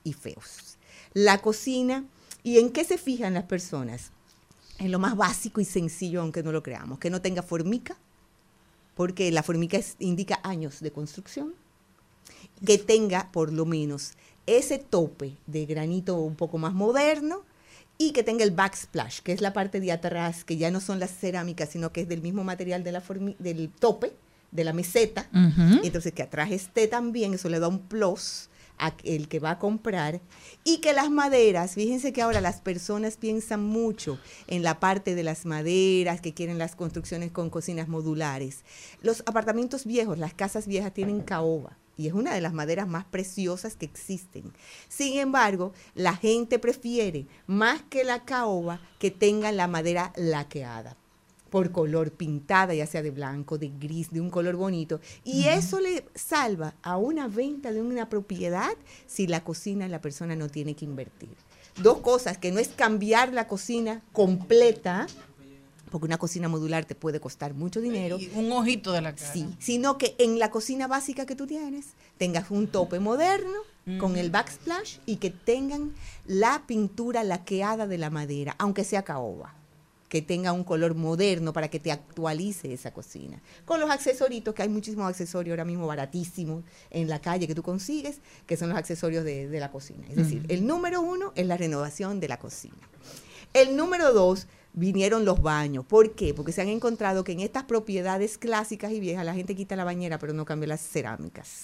y feos. La cocina, ¿y en qué se fijan las personas? En lo más básico y sencillo, aunque no lo creamos, que no tenga formica, porque la formica es- indica años de construcción, que tenga por lo menos ese tope de granito un poco más moderno y que tenga el backsplash, que es la parte de atrás, que ya no son las cerámicas, sino que es del mismo material de la formi- del tope, de la meseta. Entonces que atrás esté también, eso le da un plus el que va a comprar. Y que las maderas, fíjense que ahora las personas piensan mucho en la parte de las maderas, que quieren las construcciones con cocinas modulares. Los apartamentos viejos, las casas viejas tienen caoba. Y es una de las maderas más preciosas que existen. Sin embargo, la gente prefiere más que la caoba que tengan la madera laqueada por color pintada, ya sea de blanco, de gris, de un color bonito. Y eso le salva a una venta de una propiedad si la cocina la persona no tiene que invertir. Dos cosas, que no es cambiar la cocina completa, porque una cocina modular te puede costar mucho dinero. Un ojito de la cara. Sí, sino que en la cocina básica que tú tienes tengas un tope moderno con el backsplash y que tengan la pintura laqueada de la madera, aunque sea caoba que tenga un color moderno para que te actualice esa cocina. Con los accesoritos, que hay muchísimos accesorios ahora mismo baratísimos en la calle que tú consigues, que son los accesorios de, de la cocina. Es decir, el número uno es la renovación de la cocina. El número dos vinieron los baños. ¿Por qué? Porque se han encontrado que en estas propiedades clásicas y viejas la gente quita la bañera pero no cambia las cerámicas.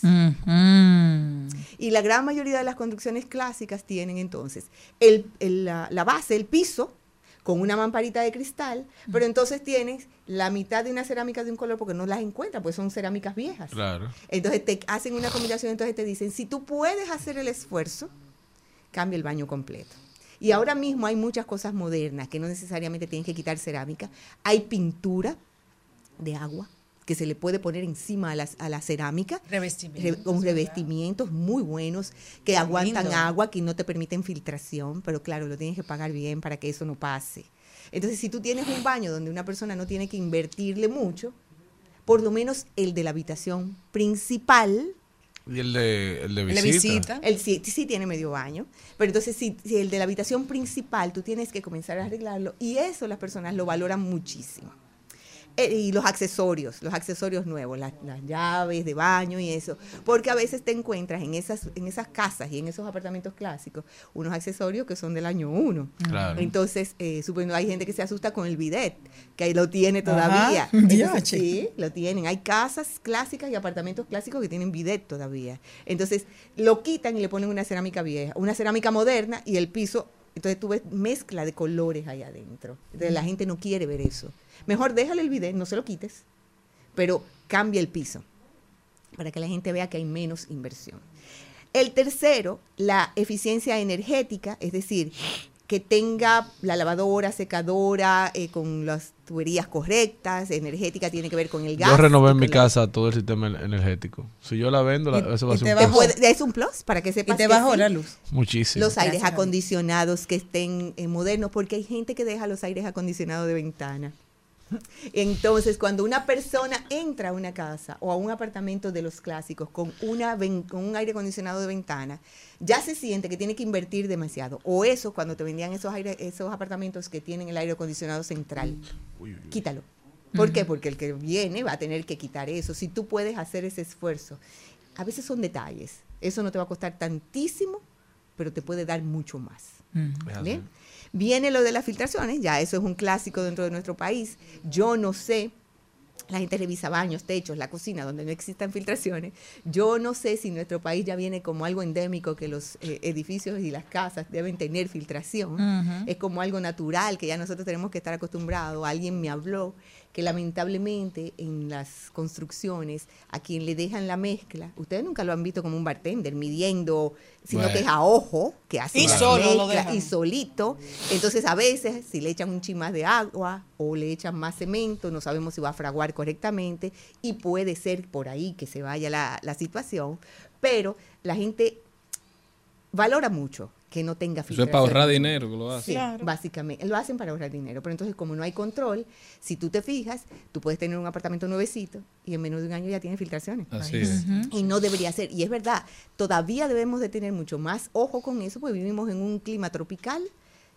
Y la gran mayoría de las construcciones clásicas tienen entonces el- el- la, la base, el piso, con una mamparita de cristal, pero entonces tienes la mitad de una cerámica de un color porque no las encuentras, pues son cerámicas viejas. Claro. Entonces te hacen una combinación, entonces te dicen, si tú puedes hacer el esfuerzo, cambia el baño completo. Y ahora mismo hay muchas cosas modernas que no necesariamente tienen que quitar cerámica. Hay pintura de agua que se le puede poner encima a, las, a la cerámica. Revestimientos, Re- con revestimientos muy buenos que Qué aguantan lindo. agua, que no te permiten filtración, pero claro, lo tienes que pagar bien para que eso no pase. Entonces, si tú tienes un baño donde una persona no tiene que invertirle mucho, por lo menos el de la habitación principal, Y el de, el de visita. el sí, sí tiene medio baño, pero entonces si, si el de la habitación principal tú tienes que comenzar a arreglarlo y eso las personas lo valoran muchísimo. Eh, y los accesorios, los accesorios nuevos, las, las llaves de baño y eso, porque a veces te encuentras en esas, en esas casas y en esos apartamentos clásicos unos accesorios que son del año uno. Claro. Entonces, eh, suponiendo, hay gente que se asusta con el bidet, que ahí lo tiene todavía. Entonces, sí, lo tienen. Hay casas clásicas y apartamentos clásicos que tienen bidet todavía. Entonces, lo quitan y le ponen una cerámica vieja, una cerámica moderna y el piso. Entonces tú ves mezcla de colores ahí adentro. Entonces la gente no quiere ver eso. Mejor déjale el bidet, no se lo quites, pero cambia el piso para que la gente vea que hay menos inversión. El tercero, la eficiencia energética, es decir, que tenga la lavadora, secadora, eh, con las tuberías correctas, energética tiene que ver con el gas. Yo renové en y mi casa todo el sistema en- energético. Si yo la vendo, la- eso va a y ser te un plus. puede- es un plus para que sepas te que bajó sí. la luz. Muchísimo. Los aires acondicionados que estén eh, modernos, porque hay gente que deja los aires acondicionados de ventana. Entonces, cuando una persona entra a una casa o a un apartamento de los clásicos con, una, ven- con un aire acondicionado de ventana, ya se siente que tiene que invertir demasiado. O eso, cuando te vendían esos, aire- esos apartamentos que tienen el aire acondicionado central, quítalo. ¿Por qué? Porque el que viene va a tener que quitar eso. Si tú puedes hacer ese esfuerzo, a veces son detalles. Eso no te va a costar tantísimo, pero te puede dar mucho más. Bien. Viene lo de las filtraciones, ya eso es un clásico dentro de nuestro país. Yo no sé, la gente revisa baños, techos, la cocina, donde no existan filtraciones. Yo no sé si nuestro país ya viene como algo endémico que los eh, edificios y las casas deben tener filtración. Es como algo natural que ya nosotros tenemos que estar acostumbrados. Alguien me habló que lamentablemente en las construcciones a quien le dejan la mezcla, ustedes nunca lo han visto como un bartender midiendo, sino Bueno. que es a ojo, que hace Y la solo lo mezcla, dejan. y solito. Entonces a veces si le echan un chin más de agua o le echan más cemento, no sabemos si va a fraguar correctamente y puede ser por ahí que se vaya la, la situación, pero la gente valora mucho que no tenga Eso es para filtración. ahorrar dinero que lo hace. Sí, básicamente. Lo hacen para ahorrar dinero. Pero entonces, como no hay control, si tú te fijas, tú puedes tener un apartamento nuevecito y en menos de un año ya tiene filtraciones. Así es. Y no debería ser. Y es verdad, todavía debemos de tener mucho más ojo con eso, porque vivimos en un clima tropical,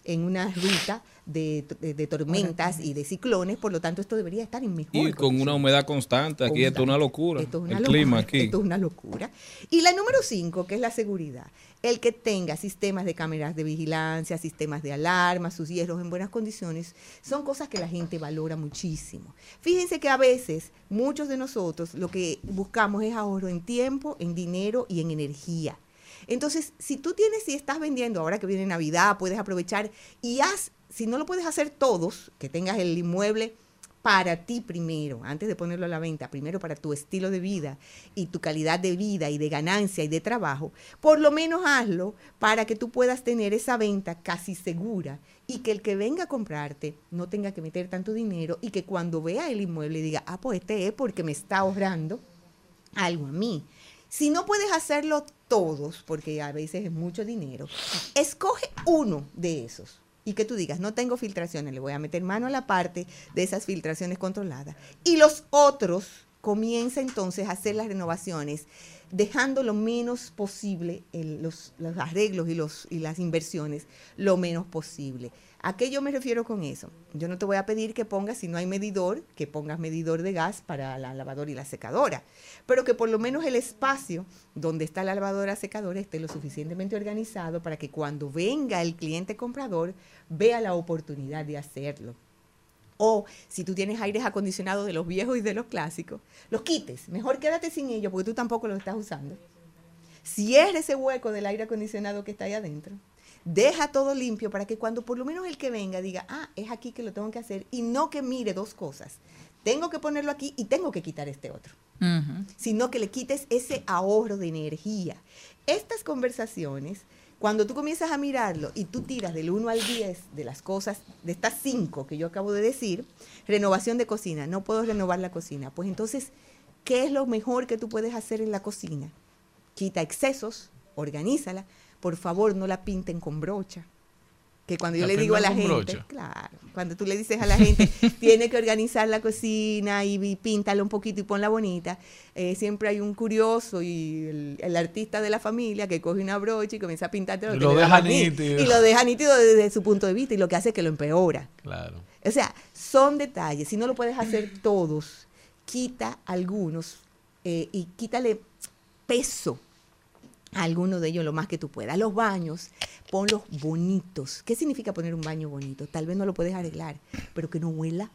en una ruta de, de- de tormentas y de ciclones, por lo tanto esto debería estar en mejor Y con una humedad constante. Aquí esto es una locura. esto es una el locura, clima aquí. Esto es una locura. Y la número cinco, que es la seguridad. El que tenga sistemas de cámaras de vigilancia, sistemas de alarma, sus hierros en buenas condiciones, son cosas que la gente valora muchísimo. Fíjense que a veces muchos de nosotros lo que buscamos es ahorro en tiempo, en dinero y en energía. Entonces, si tú tienes, si estás vendiendo ahora que viene Navidad, puedes aprovechar y haz, si no lo puedes hacer todos, que tengas el inmueble para ti primero, antes de ponerlo a la venta, primero para tu estilo de vida y tu calidad de vida y de ganancia y de trabajo, por lo menos hazlo para que tú puedas tener esa venta casi segura y que el que venga a comprarte no tenga que meter tanto dinero y que cuando vea el inmueble diga, ah, pues este es porque me está ahorrando algo a mí. Si no puedes hacerlo todos, porque a veces es mucho dinero, escoge uno de esos y que tú digas, no tengo filtraciones, le voy a meter mano a la parte de esas filtraciones controladas. Y los otros comienza entonces a hacer las renovaciones, dejando lo menos posible los, los arreglos y, los, y las inversiones, lo menos posible. ¿A qué yo me refiero con eso? Yo no te voy a pedir que pongas, si no hay medidor, que pongas medidor de gas para la lavadora y la secadora, pero que por lo menos el espacio donde está la lavadora secadora esté lo suficientemente organizado para que cuando venga el cliente comprador vea la oportunidad de hacerlo. O si tú tienes aires acondicionados de los viejos y de los clásicos, los quites. Mejor quédate sin ellos porque tú tampoco los estás usando. Cierra ese hueco del aire acondicionado que está ahí adentro. Deja todo limpio para que cuando por lo menos el que venga diga, ah, es aquí que lo tengo que hacer y no que mire dos cosas. Tengo que ponerlo aquí y tengo que quitar este otro sino que le quites ese ahorro de energía. Estas conversaciones, cuando tú comienzas a mirarlo y tú tiras del 1 al 10 de las cosas, de estas 5 que yo acabo de decir, renovación de cocina, no puedo renovar la cocina, pues entonces, ¿qué es lo mejor que tú puedes hacer en la cocina? Quita excesos, organízala, por favor no la pinten con brocha. Que cuando yo ¿La le digo a la gente, brocha? claro, cuando tú le dices a la gente, tiene que organizar la cocina y, y píntala un poquito y ponla bonita, eh, siempre hay un curioso y el, el artista de la familia que coge una brocha y comienza a pintarte Y lo deja nítido. Y lo deja nítido desde su punto de vista y lo que hace es que lo empeora. Claro. O sea, son detalles. Si no lo puedes hacer todos, quita algunos eh, y quítale peso alguno de ellos lo más que tú puedas. Los baños, ponlos bonitos. ¿Qué significa poner un baño bonito? Tal vez no lo puedes arreglar, pero que no huela,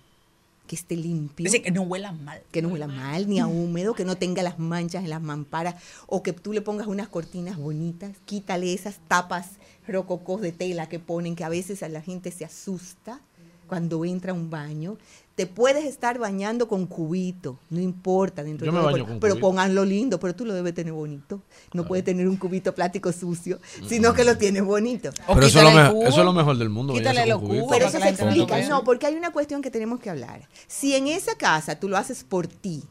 que esté limpio. Dice que no huela mal. Que no huela mal, ni a húmedo, que no tenga las manchas en las mamparas, o que tú le pongas unas cortinas bonitas, quítale esas tapas rococós de tela que ponen, que a veces a la gente se asusta cuando entra a un baño. Te puedes estar bañando con cubito, no importa dentro Yo de me baño pero- con pero cubito. pónganlo lindo, pero tú lo debes tener bonito. No puedes tener un cubito plástico sucio, sino que lo tienes bonito. Pero eso es, lo mejor, eso es lo mejor del mundo. Quítale bañarse los con cubito. cubos, Pero eso se explica. No, porque hay una cuestión que tenemos que hablar. Si en esa casa tú lo haces por ti,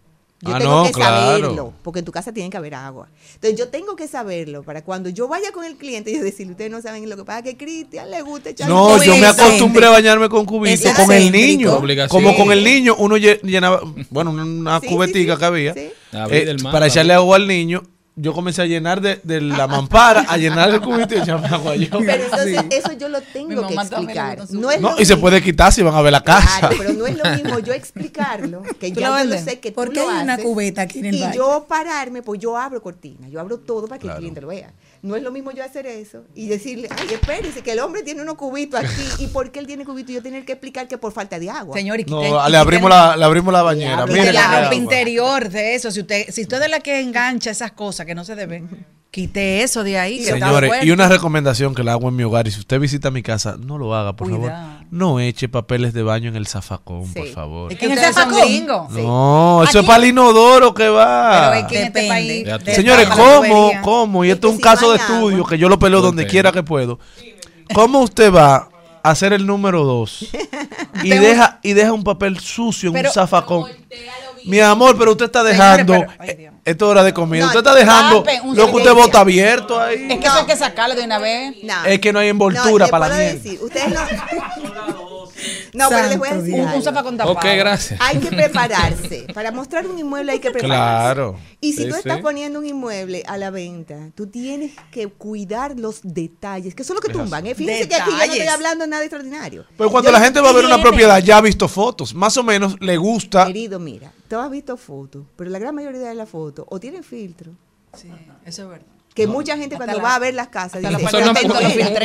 yo Ah, tengo no, que claro. saberlo, porque en tu casa tiene que haber agua. Entonces yo tengo que saberlo para cuando yo vaya con el cliente y decirle, ustedes no saben lo que pasa, que Cristian le gusta echar No, yo me acostumbré a bañarme con cubito Es con el niño. Obligación. Como con el niño, uno lle- llenaba, bueno, una, Sí, cubetica sí, que había, eh, para echarle agua al niño. Yo comencé a llenar de, de la mampara, a llenar el cubito y echarme agua yo. Pero entonces Sí. eso yo lo tengo que explicar. No es No, lo y se puede quitar si van a ver la casa. Claro, pero no es lo mismo yo explicarlo, que ¿Tú ya lo yo lo sé que ¿Por tú qué lo hay una haces, cubeta aquí en el Y baño? yo pararme, pues yo abro cortina, yo abro todo para que Claro. el cliente lo vea. No es lo mismo yo hacer eso y decirle, ay, espérese, que el hombre tiene unos cubitos aquí. ¿Y por qué él tiene cubitos? Y yo tener que explicar que por falta de agua. Señor, y No, y le abrimos la, le abrimos la bañera. Mire la agua. interior de eso, si usted, si usted es la que engancha esas cosas que no se deben, quite eso de ahí. Señores, y una recomendación que le hago en mi hogar, y si usted visita mi casa, no lo haga, por Cuidado. favor. No eche papeles de baño en el zafacón, por favor. Es que ¿En el zafacón? No, eso Aquí- es para el inodoro que va. Pero es que en este país. De- Señores, ¿cómo? ¿Cómo? Y Es esto es un si caso de estudio agua- que yo lo peleo donde quiera que puedo. ¿Cómo usted va a hacer el número dos y deja, y deja un papel sucio en Pero- un zafacón? Mi amor, pero usted está dejando. Señores, pero- ay, Dios. esto es hora de comida. No, usted está dejando lo que usted bota abierto ahí. Es que eso hay que sacarlo de una vez. No. Es que no hay envoltura para la puedo mierda. decir, ustedes no. no, pero les voy a decir. Un, un zafacón tapado. Ok, gracias. Hay que prepararse. Para mostrar un inmueble hay que prepararse. Claro. Y si Sí, tú estás sí. poniendo un inmueble a la venta, tú tienes que cuidar los detalles, que son los que tumban. ¿eh? Fíjense que aquí yo no estoy Detalles. hablando nada extraordinario. Pero cuando Yo- la gente va a ver una propiedad, ya ha visto fotos. Más o menos le gusta. Querido, mira, tú has visto fotos, pero la gran mayoría de las fotos o tienen filtro. Sí, eso es verdad. Que mucha gente cuando la- va a ver las casas dice, la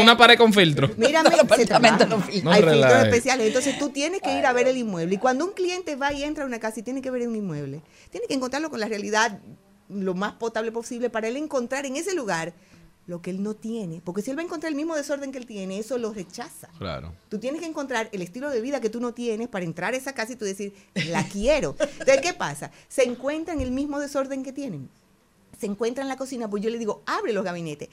una, pared con filtro. Mírame, se Hay filtros especiales. Entonces tú tienes que ir a ver el inmueble. Y cuando un cliente va y entra a una casa y tiene que ver un inmueble, tiene que encontrarlo con la realidad lo más potable posible para él encontrar en ese lugar lo que él no tiene. Porque si él va a encontrar el mismo desorden que él tiene, eso lo rechaza. Claro. Tú tienes que encontrar el estilo de vida que tú no tienes para entrar a esa casa y tú decir, la quiero. Entonces, ¿qué pasa? Se encuentran el mismo desorden que tienen. Se encuentran en la cocina, pues yo le digo, abre los gabinetes.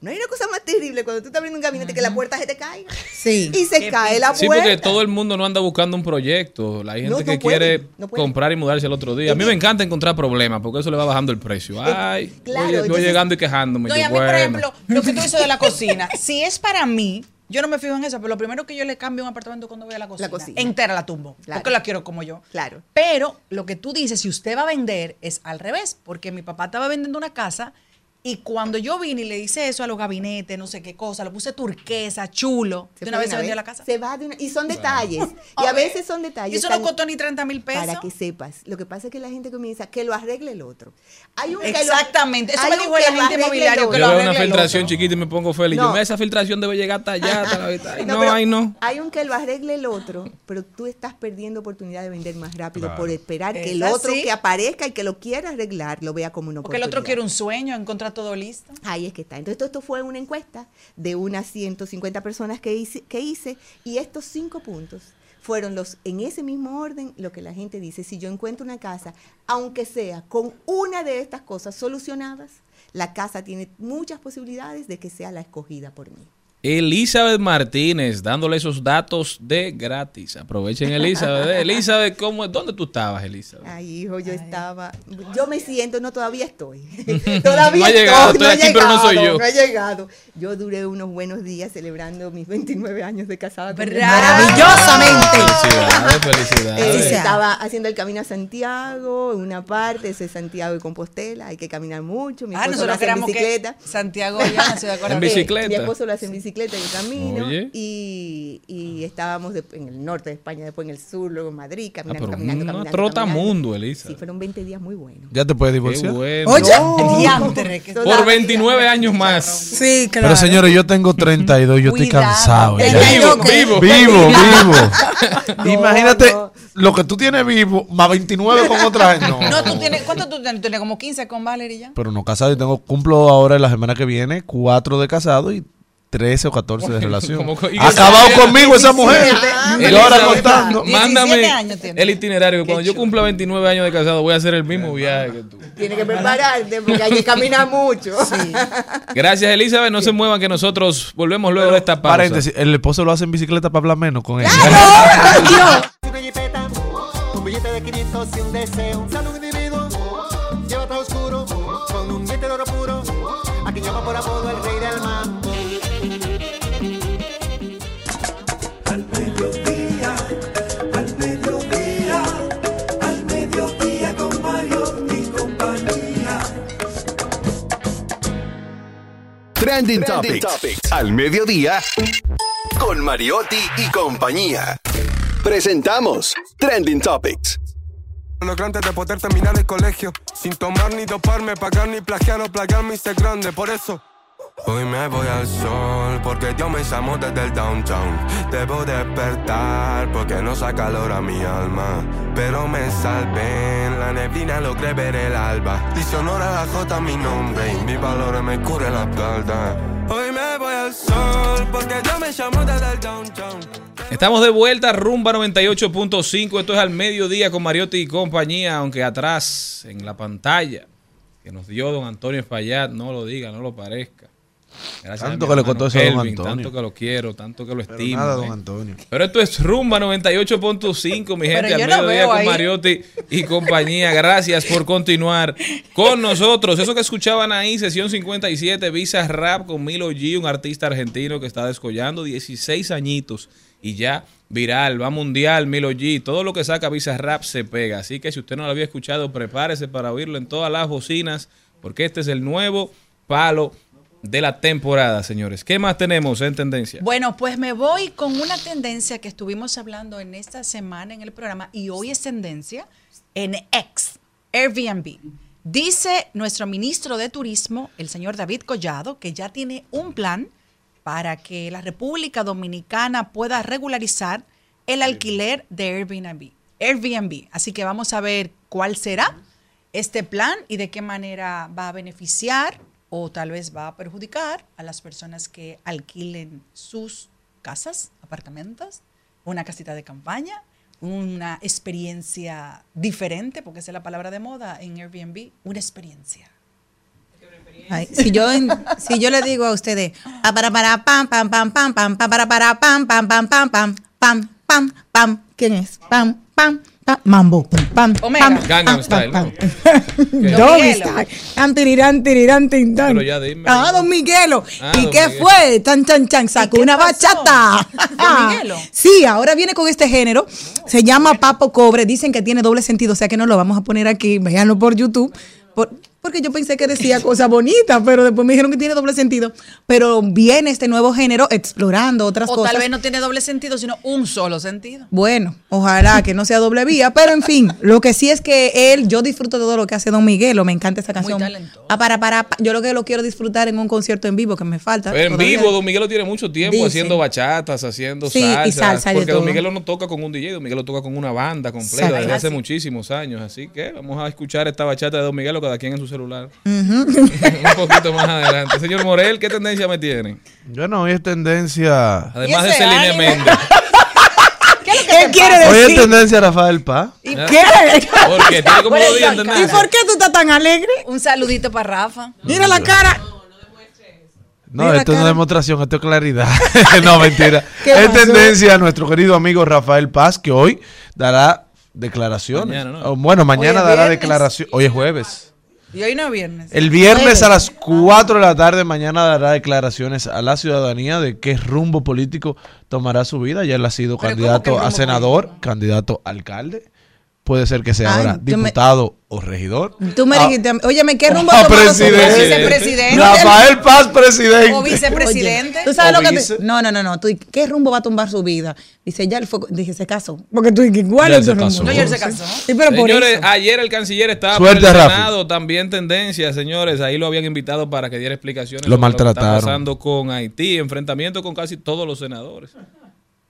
No hay una cosa más terrible cuando tú estás abriendo un gabinete que la puerta se te caiga. Sí. Y se cae la Sí, puerta. porque todo el mundo no anda buscando un proyecto. Hay gente No, que quiere no comprar y mudarse el otro día. A mí me encanta encontrar problemas porque eso le va bajando el precio. Ay, claro, voy, voy llegando y quejándome. No, y a mí, por ejemplo, lo que tú dices de la cocina, si es para mí, yo no me fijo en eso, pero lo primero que yo le cambio a un apartamento cuando voy a la cocina, cocina. entera la tumbo, Claro. porque la quiero como yo. Claro. Pero lo que tú dices, si usted va a vender, es al revés, porque mi papá estaba vendiendo una casa y cuando yo vine y le hice eso a los gabinetes, no sé qué cosa, lo puse turquesa, chulo, Se de una vez se vendió la casa. Se va de una, y son detalles. y A veces son detalles. y eso no costó ni 30 mil pesos. Para que sepas. Lo que pasa es que la gente comienza que lo arregle el otro. Hay un que lo- Exactamente. Eso me dijo el que agente arregle inmobiliario, el que Yo lo veo arregle una el filtración otro. chiquita y me pongo feliz. No. Yo, "Mira, esa filtración debe llegar hasta allá. Hasta la Ay, no, ay, no. Hay un que lo arregle el otro, pero tú estás perdiendo oportunidad de vender más rápido Claro. por esperar que el otro así. que aparezca y que lo quiera arreglar lo vea como una Porque el oportunidad. otro quiere un sueño, encontrar todo listo. Ahí es que está. Entonces, esto, fue una encuesta de unas 150 personas que hice, que hice y estos cinco puntos fueron los, en ese mismo orden, lo que la gente dice. Si yo encuentro una casa, aunque sea con una de estas cosas solucionadas, la casa tiene muchas posibilidades de que sea la escogida por mí. Elizabeth Martínez, dándole esos datos de gratis. Aprovechen, Elizabeth. Eh, Elizabeth, ¿cómo, ¿dónde tú estabas, Elizabeth? Ay, hijo, yo estaba, yo me siento, no, todavía estoy. todavía No ha llegado, estoy, estoy aquí, he pero no soy llegado, yo. No he llegado. Yo duré unos buenos días celebrando mis 29 años de casada. con Maravillosamente. Felicidades, felicidades. Eh, estaba haciendo el camino a Santiago, en una parte, ese es Santiago y Compostela, hay que caminar mucho, mi Ah, lo nosotros hace en bicicleta. Santiago ya en la ciudad de. En bicicleta. Eh, mi esposo lo hace en bicicleta y yo camino. Oye. Y, y estábamos de- en el norte de España, después en el sur, luego en Madrid, Ah, caminando, pero caminando, una caminando. trotamundo, caminando. Elisa. Sí, fueron 20 días muy buenos. Ya te puedes Qué divorciar. bueno. Oye, No. Diantre, que- Por Todavía. 29 años más. Sí, claro. Pero señores, yo tengo 32, yo estoy cansado. ya. Treinta y dos, ¿qué? Vivo. Vivo, vivo. No, Imagínate no. lo que tú tienes vivo, más 29 con otra gente. No, No, tú tienes, ¿cuánto tú tienes? ¿Tú tienes como 15 con Valerie ya? Pero no casado, yo tengo, cumplo ahora la semana que viene, 4 de casado y 13 o 14 de relación. Acabado conmigo esa mujer. Ah, y ahora contando. 17 Mándame el itinerario. que Cuando yo cumpla 29 años de casado, voy a hacer el mismo viaje que tú. Tiene que prepararte porque hay que caminar mucho. Gracias, Elizabeth. No se muevan, que nosotros volvemos luego de esta pausa. Paréntesis, el esposo lo hace en bicicleta para hablar menos con ella. Una jipeta, Trending, Topics. Al mediodía. Con Mariotti y compañía. Presentamos Trending Topics. Logré antes de poder terminar el colegio Sin tomar ni doparme, pagar ni plagiar o plagiar me hice grande Por eso Hoy me voy al sol porque Dios me llamó desde el downtown. Debo despertar porque no saca calor a mi alma. Pero me salvé en la neblina logré ver el alba. Dice honor la J mi nombre y mi valor me cubre la espalda. Hoy me voy al sol porque Dios me llamó desde el downtown. Estamos de vuelta, rumba 98.5. Esto es al mediodía con Mariotti y compañía, aunque atrás en la pantalla que nos dio don Antonio Espaillat, no lo diga, no lo parezca. Gracias Tanto que le costó eso a don Antonio. Tanto que lo quiero, tanto que lo Pero estimo. nada, don ¿eh? Antonio. Pero esto es Rumba 98.5, mi Pero gente, al mediodía con ahí. Mariotti y compañía. Gracias por continuar con nosotros. Eso que escuchaban ahí, sesión 57, Visa Rap con Milo G, un artista argentino que está descollando 16 añitos y ya viral, va mundial, Milo G. Todo lo que saca Visa Rap se pega. Así que si usted no lo había escuchado, prepárese para oírlo en todas las bocinas, porque este es el nuevo palo de la temporada, señores. ¿Qué más tenemos en tendencia? Bueno, pues me voy con una tendencia que estuvimos hablando en esta semana en el programa y hoy es tendencia en X, Airbnb. Dice nuestro ministro de Turismo, el señor David Collado, que ya tiene un plan para que la República Dominicana pueda regularizar el alquiler de Airbnb. Airbnb. Así que vamos a ver cuál será este plan y de qué manera va a beneficiar o tal vez va a perjudicar a las personas que alquilen sus casas, apartamentos, una casita de campaña, una experiencia diferente, porque esa es la palabra de moda en Airbnb, una experiencia. Ay, si yo si yo le digo a ustedes ah, para para pam pam pam pam pam para para pam pam pam pam pam pam pam pam ¿quién es? Pam pam mambo pam pam Omega. pam, Gangnam pam, Style, pam. Doggy. Style. Tan, tirirán, tirirán, tin, tan. Pero ya dime. Ah, don Miguelo. Ah, ¿Y don qué Miguelo. fue? Tan, chan, chan, sacó una pasó? bachata. ¿Don Miguelo? Sí, ahora viene con este género. Se llama Papo Cobre. Dicen que tiene doble sentido, o sea que no lo vamos a poner aquí. Véanlo por YouTube. Por- porque yo pensé que decía cosas bonitas, pero después me dijeron que tiene doble sentido. Pero viene este nuevo género explorando otras O cosas. tal vez no tiene doble sentido, sino un solo sentido. Bueno, ojalá que no sea doble vía, pero en fin, lo que sí es que él, yo disfruto de todo lo que hace Don Miguelo, me encanta esa canción. talentoso. Ah, para, para, pa- yo lo que lo quiero disfrutar en un concierto en vivo que me falta. En todavía. vivo, Don Miguelo tiene mucho tiempo haciendo bachatas, haciendo Sí, y salsa. salsa y de porque Don todo. Miguelo no toca con un DJ, Don Miguelo toca con una banda completa desde hace Así. muchísimos años. Así que vamos a escuchar esta bachata de Don Miguelo, cada quien en su celular. Un poquito más adelante. Señor Morel, ¿qué tendencia me tiene? Bueno, hoy es tendencia. Además de ese Celine? Méndez. ¿Qué quiere Hoy es decir? tendencia Rafael Paz. ¿Y ¿Ah? qué? Porque tiene como Por dos días sarcasmo. ¿Y por qué tú estás tan alegre? Un saludito para Rafa. Mira la cara. No, Mira, esto no es cara. demostración, esto es claridad. no, mentira. ¿Qué Es pasó? tendencia a nuestro querido amigo Rafael Paz, que hoy dará declaraciones. Mañana, ¿no? Bueno, mañana dará viernes. declaraciones. Hoy es jueves. Y hoy no es viernes. El viernes a las 4 de la tarde, mañana dará declaraciones a la ciudadanía de qué rumbo político tomará su vida. Ya él ha sido Pero ¿cómo que candidato a senador, candidato a alcalde. Puede ser que sea Ay, ahora me- diputado o regidor. Tú me Ah, dijiste, óyeme, ¿qué rumbo ah, su presidente. vida? Vicepresidente. Rafael Paz, presidente. O vicepresidente. Oye, ¿Tú sabes O lo que vice. te- No, no, no, no. Tú, ¿Qué rumbo va a tumbar su vida? Dice, ya él fue. Dije, se casó. Porque tú dices, ¿cuál es tu rumbo? casó. No, ya él se casó. Sí, pero por Señores, eso. ayer el canciller estaba Suerte, por el Rafi. Senado, también tendencia, señores. Ahí lo habían invitado para que diera explicaciones Lo que maltrataron. está pasando con Haití, enfrentamiento con casi todos los senadores.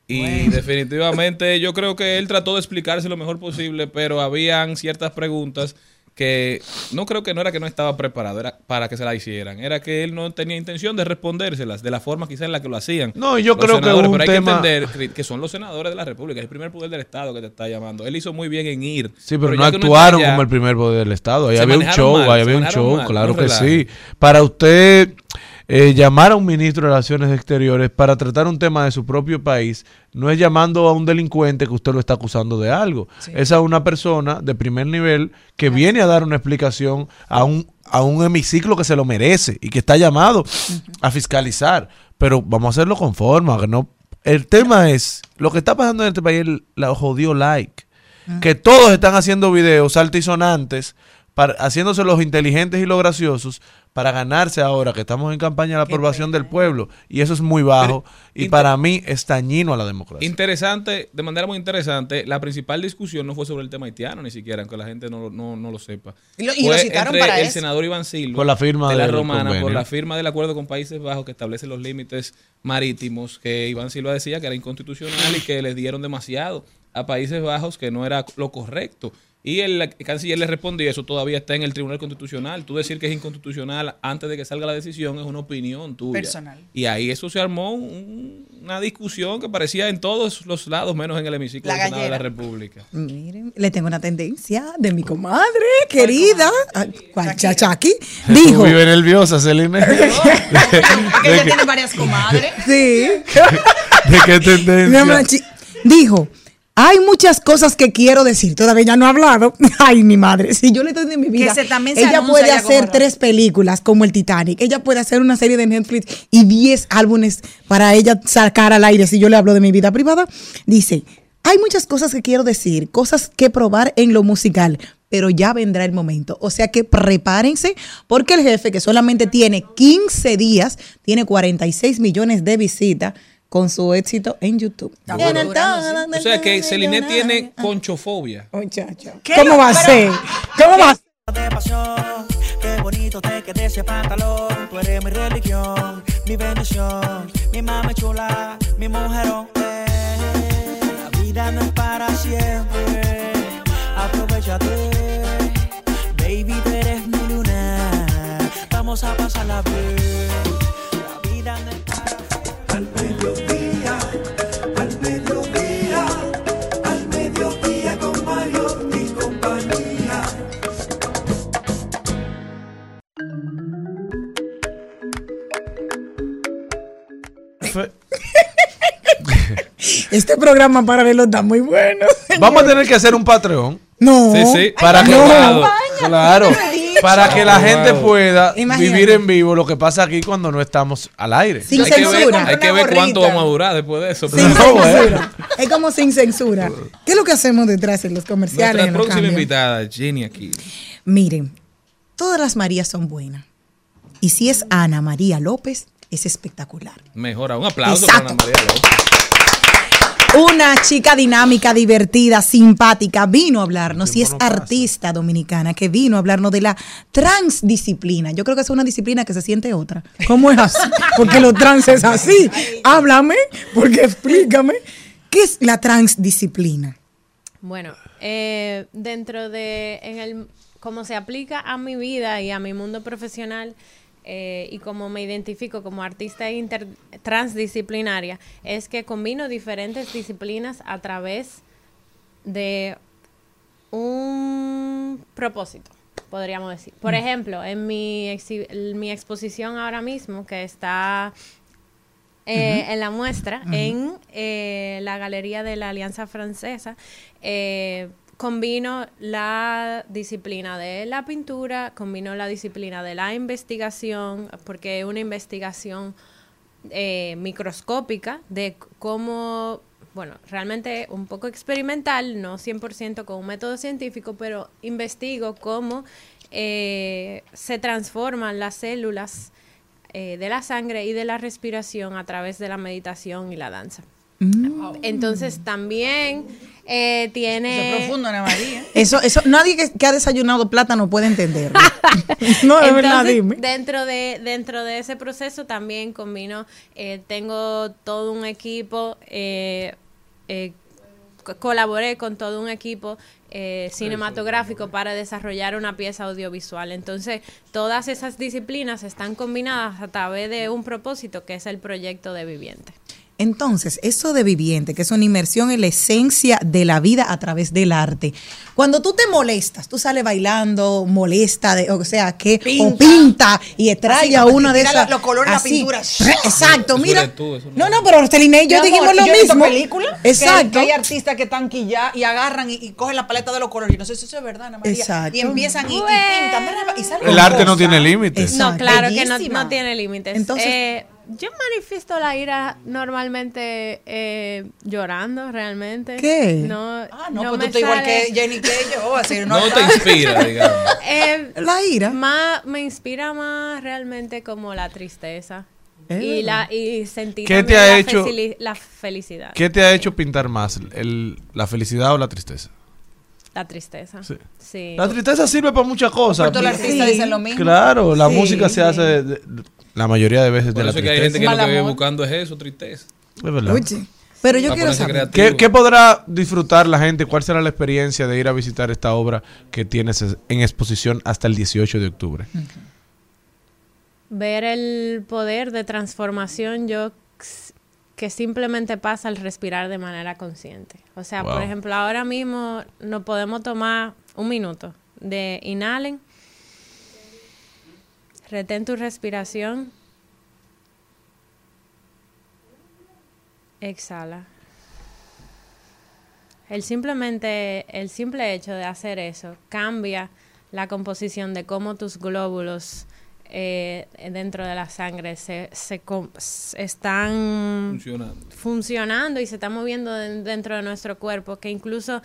Y definitivamente yo creo que él trató de explicarse lo mejor posible, pero habían ciertas preguntas que no creo que no era que no estaba preparado era para que se la hicieran, era que él no tenía intención de respondérselas de la forma quizá en la que lo hacían. No, yo los creo que un pero hay tema- que entender que son los senadores de la República, es el primer poder del Estado que te está llamando. Él hizo muy bien en ir. Sí, pero, no actuaron allá- como el primer poder del Estado. Ahí había un show, mal, ahí había un show, mal, claro que sí. Para usted eh, llamar a un ministro de Relaciones Exteriores para tratar un tema de su propio país, no es llamando a un delincuente que usted lo está acusando de algo. Es a una persona de primer nivel que viene a dar una explicación a un, a un hemiciclo que se lo merece y que está llamado a fiscalizar. Pero vamos a hacerlo con forma. que No, el tema es, lo que está pasando en este país la jodió like que todos están haciendo videos altisonantes, para, haciéndose los inteligentes y los graciosos para ganarse ahora que estamos en campaña de la aprobación del pueblo. Y eso es muy bajo y para mí es dañino a la democracia. Interesante, de manera muy interesante, la principal discusión no fue sobre el tema haitiano ni siquiera, aunque la gente no, lo- no, no lo sepa. Y lo- y lo Fue citaron entre para el eso. senador Iván Silva Por la firma de la Romana, por la firma del acuerdo con Países Bajos que establece los límites marítimos, que Iván Silva decía que era inconstitucional y que les dieron demasiado a Países Bajos, que no era lo correcto. Y el canciller le respondió, eso todavía está en el Tribunal Constitucional. Tú decir que es inconstitucional antes de que salga la decisión es una opinión tuya. Personal. Y ahí eso se armó un, una discusión que parecía en todos los lados, menos en el hemiciclo La de la. República. Miren, le tengo una tendencia de mi comadre querida, ¿cuál Chachaki, dijo, Vive nerviosa, Celine. Que ella tiene varias comadres. sí, ¿De qué tendencia? Dijo, hay muchas cosas que quiero decir, todavía ella no ha hablado. Ay, mi madre, si yo le doy de mi vida, se- también se ella puede ya hacer tres películas como el Titanic, ella puede hacer una serie de Netflix y 10 álbumes para ella sacar al aire si yo le hablo de mi vida privada. Dice, hay muchas cosas que quiero decir, cosas que probar en lo musical, pero ya vendrá el momento. O sea que prepárense porque el jefe que solamente tiene 15 días, tiene 46 millones de visitas con su éxito en YouTube. En el O sea que Celine tiene conchofobia. Muchacho. ¿Cómo va a ser? ¿Cómo va a ser? de pasión. Qué bonito te quede ese pantalón. Tú eres mi religión, mi bendición, mi mami chula, mi mujerón. eh. La vida no es para siempre. Aprovechate, baby, tú eres mi luna. Vamos a pasarla bien. Mediodía, al mediodía, al mediodía con Mario y compañía. Este programa paralelo está muy bueno. Vamos a tener que hacer un Patreon. No. Sí, sí. Para que, No. claro, para que la gente pueda Imagínate. vivir en vivo lo que pasa aquí cuando no estamos al aire. Sin hay que ver, censura. hay que ver cuánto vamos a durar después de eso. Sin censura. Es como sin censura. ¿Qué es lo que hacemos detrás en los comerciales? Nuestra en los próxima cambios? invitada, Jenny aquí. Miren, todas las Marías son buenas. Y si es Ana María López, es espectacular. Mejora. Un aplauso Exacto. para Ana María López. Una chica dinámica, divertida, simpática, vino a hablarnos y es artista dominicana que vino a hablarnos de la transdisciplina. Yo creo que es una disciplina que se siente otra. ¿Cómo es así? Porque lo trans es así. Háblame, porque explícame. ¿Qué es la transdisciplina? Bueno, eh, dentro de, en el, cómo se aplica a mi vida y a mi mundo profesional eh, y cómo me identifico como artista inter- transdisciplinaria, es que combino diferentes disciplinas a través de un propósito, podríamos decir. Por Mm. ejemplo, en mi, exhi- mi exposición ahora mismo, que está eh, en la muestra, en eh, la Galería de la Alianza Francesa, eh, combino la disciplina de la pintura, combino la disciplina de la investigación, porque es una investigación eh, microscópica de cómo, bueno, realmente un poco experimental, no 100% con un método científico, pero investigo cómo eh, se transforman las células eh, de la sangre y de la respiración a través de la meditación y la danza. Entonces también eh, tiene... Eso es profundo, Ana María. Eso, eso, nadie que, que ha desayunado plátano puede entenderlo. no, de verdad, dime. Dentro de, dentro de ese proceso también combino, eh, tengo todo un equipo, eh, eh, co- colaboré con todo un equipo eh, cinematográfico para desarrollar una pieza audiovisual. Entonces, todas esas disciplinas están combinadas a través de un propósito que es el proyecto de Viviente. Entonces, eso de viviente, que es una inmersión en la esencia de la vida a través del arte. Cuando tú te molestas, tú sales bailando, molesta, de- o sea, que o pinta y trae Así, a como una de esas. los colores de la pintura. Exacto, Eso mira. tú, no, no, pero Celine y yo dijimos amor, lo yo mismo. películas que- Exacto. Que, hay artistas que están quillados y agarran y, y cogen la paleta de los colores. Yo no sé si eso es verdad, Ana María. Exacto. Y empiezan y, y pintan. Y salen El arte no tiene límites. No, claro que no, no tiene límites. Entonces- Eh, yo manifiesto la ira normalmente eh, llorando, realmente. ¿Qué? No, Ah, no, no pues me tú estás igual que Jenny que yo. Así, No te inspira, digamos. Eh, la ira. Más, me inspira más realmente como la tristeza. Eh. Y, la, y sentir ¿Qué te ha la, hecho- la felicidad. ¿Qué te ha hecho pintar más? El- ¿La felicidad o la tristeza? La tristeza. Sí. Sí. La tristeza sirve para muchas cosas. Por todos los artistas Sí. dicen lo mismo. Claro, la Sí, música se sí. hace de- de- la mayoría de veces Por de la eso es que hay gente que lo que vive buscando es eso, tristeza. Es verdad. Pero yo Para quiero ponerse saber. creativo. ¿Qué, qué podrá disfrutar la gente? ¿Cuál será la experiencia de ir a visitar esta obra que tienes en exposición hasta el 18 de octubre? ver el poder de transformación. Yo, que simplemente pasa al respirar de manera consciente. O sea, por ejemplo, ahora mismo nos podemos tomar un minuto de inhalen, retén tu respiración, exhala. El simplemente, el simple hecho de hacer eso cambia la composición de cómo tus glóbulos eh, dentro de la sangre se, se están Funcionando. funcionando y se están moviendo de- dentro de nuestro cuerpo, que incluso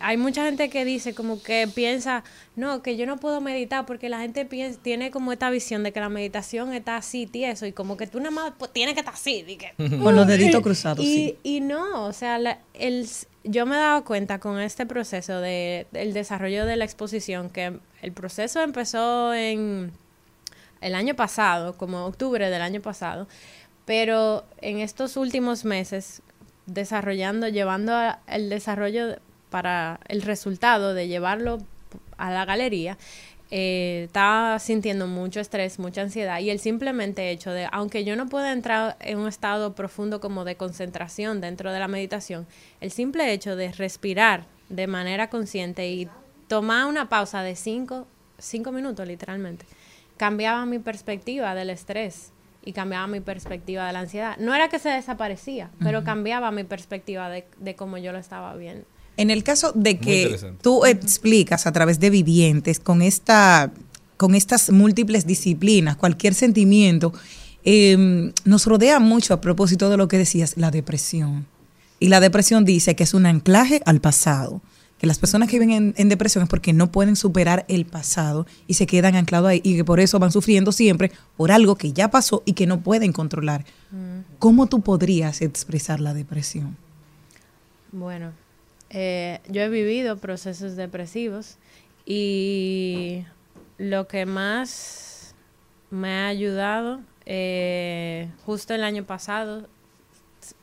hay mucha gente que dice como que piensa, no, que yo no puedo meditar porque la gente piensa, tiene como esta visión de que la meditación está así, tieso, y como que tú nada más pues, tienes que estar así. que- Con los deditos cruzados, y, sí. y no, o sea, la- el, yo me he dado cuenta con este proceso de, del desarrollo de la exposición que el proceso empezó en el año pasado, como octubre del año pasado, pero en estos últimos meses, desarrollando, llevando a- el desarrollo de- para el resultado de llevarlo a la galería, eh, estaba sintiendo mucho estrés, mucha ansiedad y el simplemente hecho de, aunque yo no pueda entrar en un estado profundo como de concentración dentro de la meditación, el simple hecho de respirar de manera consciente y tomar una pausa de cinco, cinco minutos literalmente, cambiaba mi perspectiva del estrés y cambiaba mi perspectiva de la ansiedad. No era que se desaparecía, pero cambiaba mi perspectiva de, de cómo yo lo estaba viendo. En el caso de que tú explicas a través de vivientes con esta con estas múltiples disciplinas, cualquier sentimiento, eh, nos rodea mucho a propósito de lo que decías, la depresión. Y la depresión dice que es un anclaje al pasado. Que las personas que viven en, en depresión es porque no pueden superar el pasado y se quedan anclados ahí y que por eso van sufriendo siempre por algo que ya pasó y que no pueden controlar. ¿Cómo tú podrías expresar la depresión? Bueno, eh, yo he vivido procesos depresivos y lo que más me ha ayudado, eh, justo el año pasado,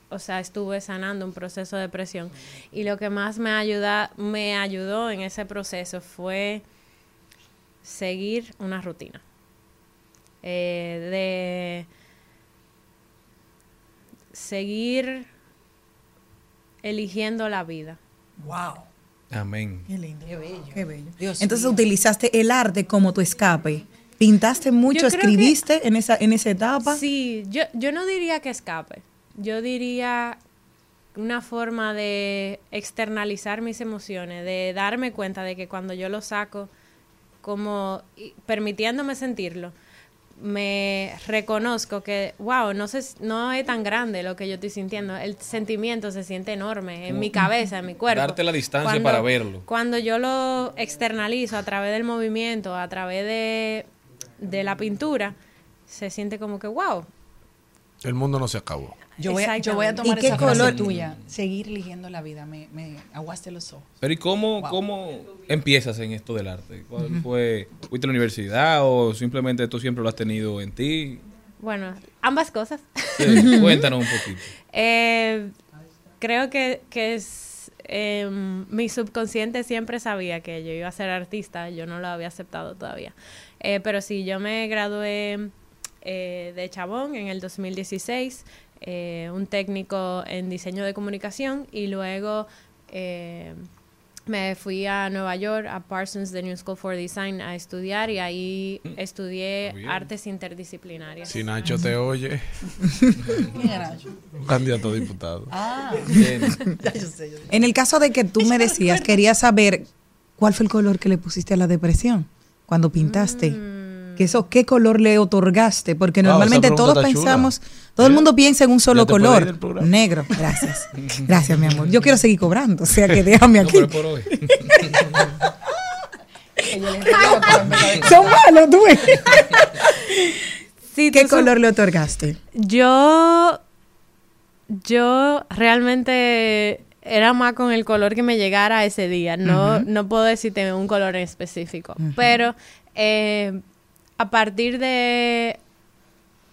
o sea, estuve sanando un proceso de depresión y lo que más me ayuda, me ayudó en ese proceso fue seguir una rutina. Eh, de seguir eligiendo la vida. Wow. Amén. Qué lindo. Qué bello. Qué bello. Dios Entonces mío. utilizaste el arte como tu escape. Pintaste mucho, que- escribiste en esa en esa etapa. Sí, yo, yo no diría que escape. Yo diría una forma de externalizar mis emociones, de darme cuenta de que cuando yo lo saco, como y permitiéndome sentirlo, me reconozco que, wow, no, sé, no es tan grande lo que yo estoy sintiendo. El sentimiento se siente enorme en mi cabeza, en mi cuerpo. darte la distancia Cuando- para verlo. Cuando yo lo externalizo a través del movimiento, a través de, de la pintura, se siente como que, wow, El mundo no se acabó. Yo voy, a, yo voy a tomar ¿Y qué esa frase color? tuya. Seguir eligiendo la vida. Me, me aguaste los ojos. Pero ¿y cómo, Wow. cómo empiezas en esto del arte? ¿Cuál fue? ¿Fuiste a la universidad o simplemente tú siempre lo has tenido en ti? bueno, ambas cosas. Sí, cuéntanos un poquito. Eh, creo que, que es, eh, mi subconsciente siempre sabía que yo iba a ser artista, yo no lo había aceptado todavía. Eh, pero sí, yo me gradué eh, de Chabón en el 2016, eh, un técnico en diseño de comunicación y luego eh, me fui a Nueva York, a Parsons, The New School for Design, a estudiar y ahí estudié bien. artes interdisciplinarias. Si Nacho te oye, un candidato a diputado. Ah, Bien. ya yo sé. yo sé. En el caso de que tú me decías, quería saber cuál fue el color que le pusiste a la depresión cuando pintaste. Que eso, ¿Qué color le otorgaste? Porque esa normalmente todos chula. pensamos, todo el mundo piensa en un solo color. Negro, gracias. Gracias, mi amor. Yo quiero seguir cobrando, o sea que déjame No, aquí. pero por hoy. Que yo le dije, "Digo, pero en verdad de Son malos, tú. Sí, ¿Qué tú color le otorgaste? Yo, yo realmente era más con el color que me llegara ese día. No, no puedo decirte un color en específico. Pero eh, a partir de,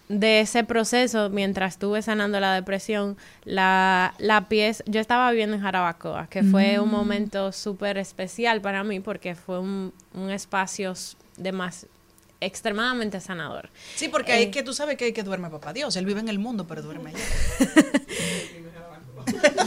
de ese proceso, mientras estuve sanando la depresión, la, la pieza, yo estaba viviendo en Jarabacoa, que fue un Mm. momento súper especial para mí porque fue un, un espacio de más extremadamente sanador. Sí, porque hay Eh, que tú sabes que hay que duerme papá Dios. Él vive en el mundo, pero duerme allá.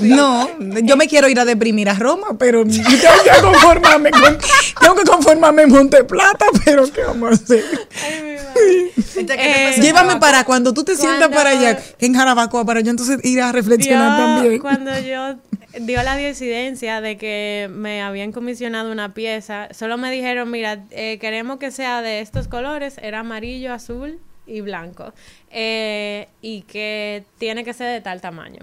No, yo me quiero ir a deprimir a Roma, pero tengo que conformarme con, tengo que conformarme en Monte Plata, pero ¿qué vamos a hacer? Eh, Llévame para cuando tú te sientas para allá, en Jarabacoa, para yo entonces ir a reflexionar Yo, también. Cuando yo dio la disidencia de que me habían comisionado una pieza, solo me dijeron, mira, eh, queremos que sea de estos colores, era amarillo, azul y blanco, eh, y que tiene que ser de tal tamaño.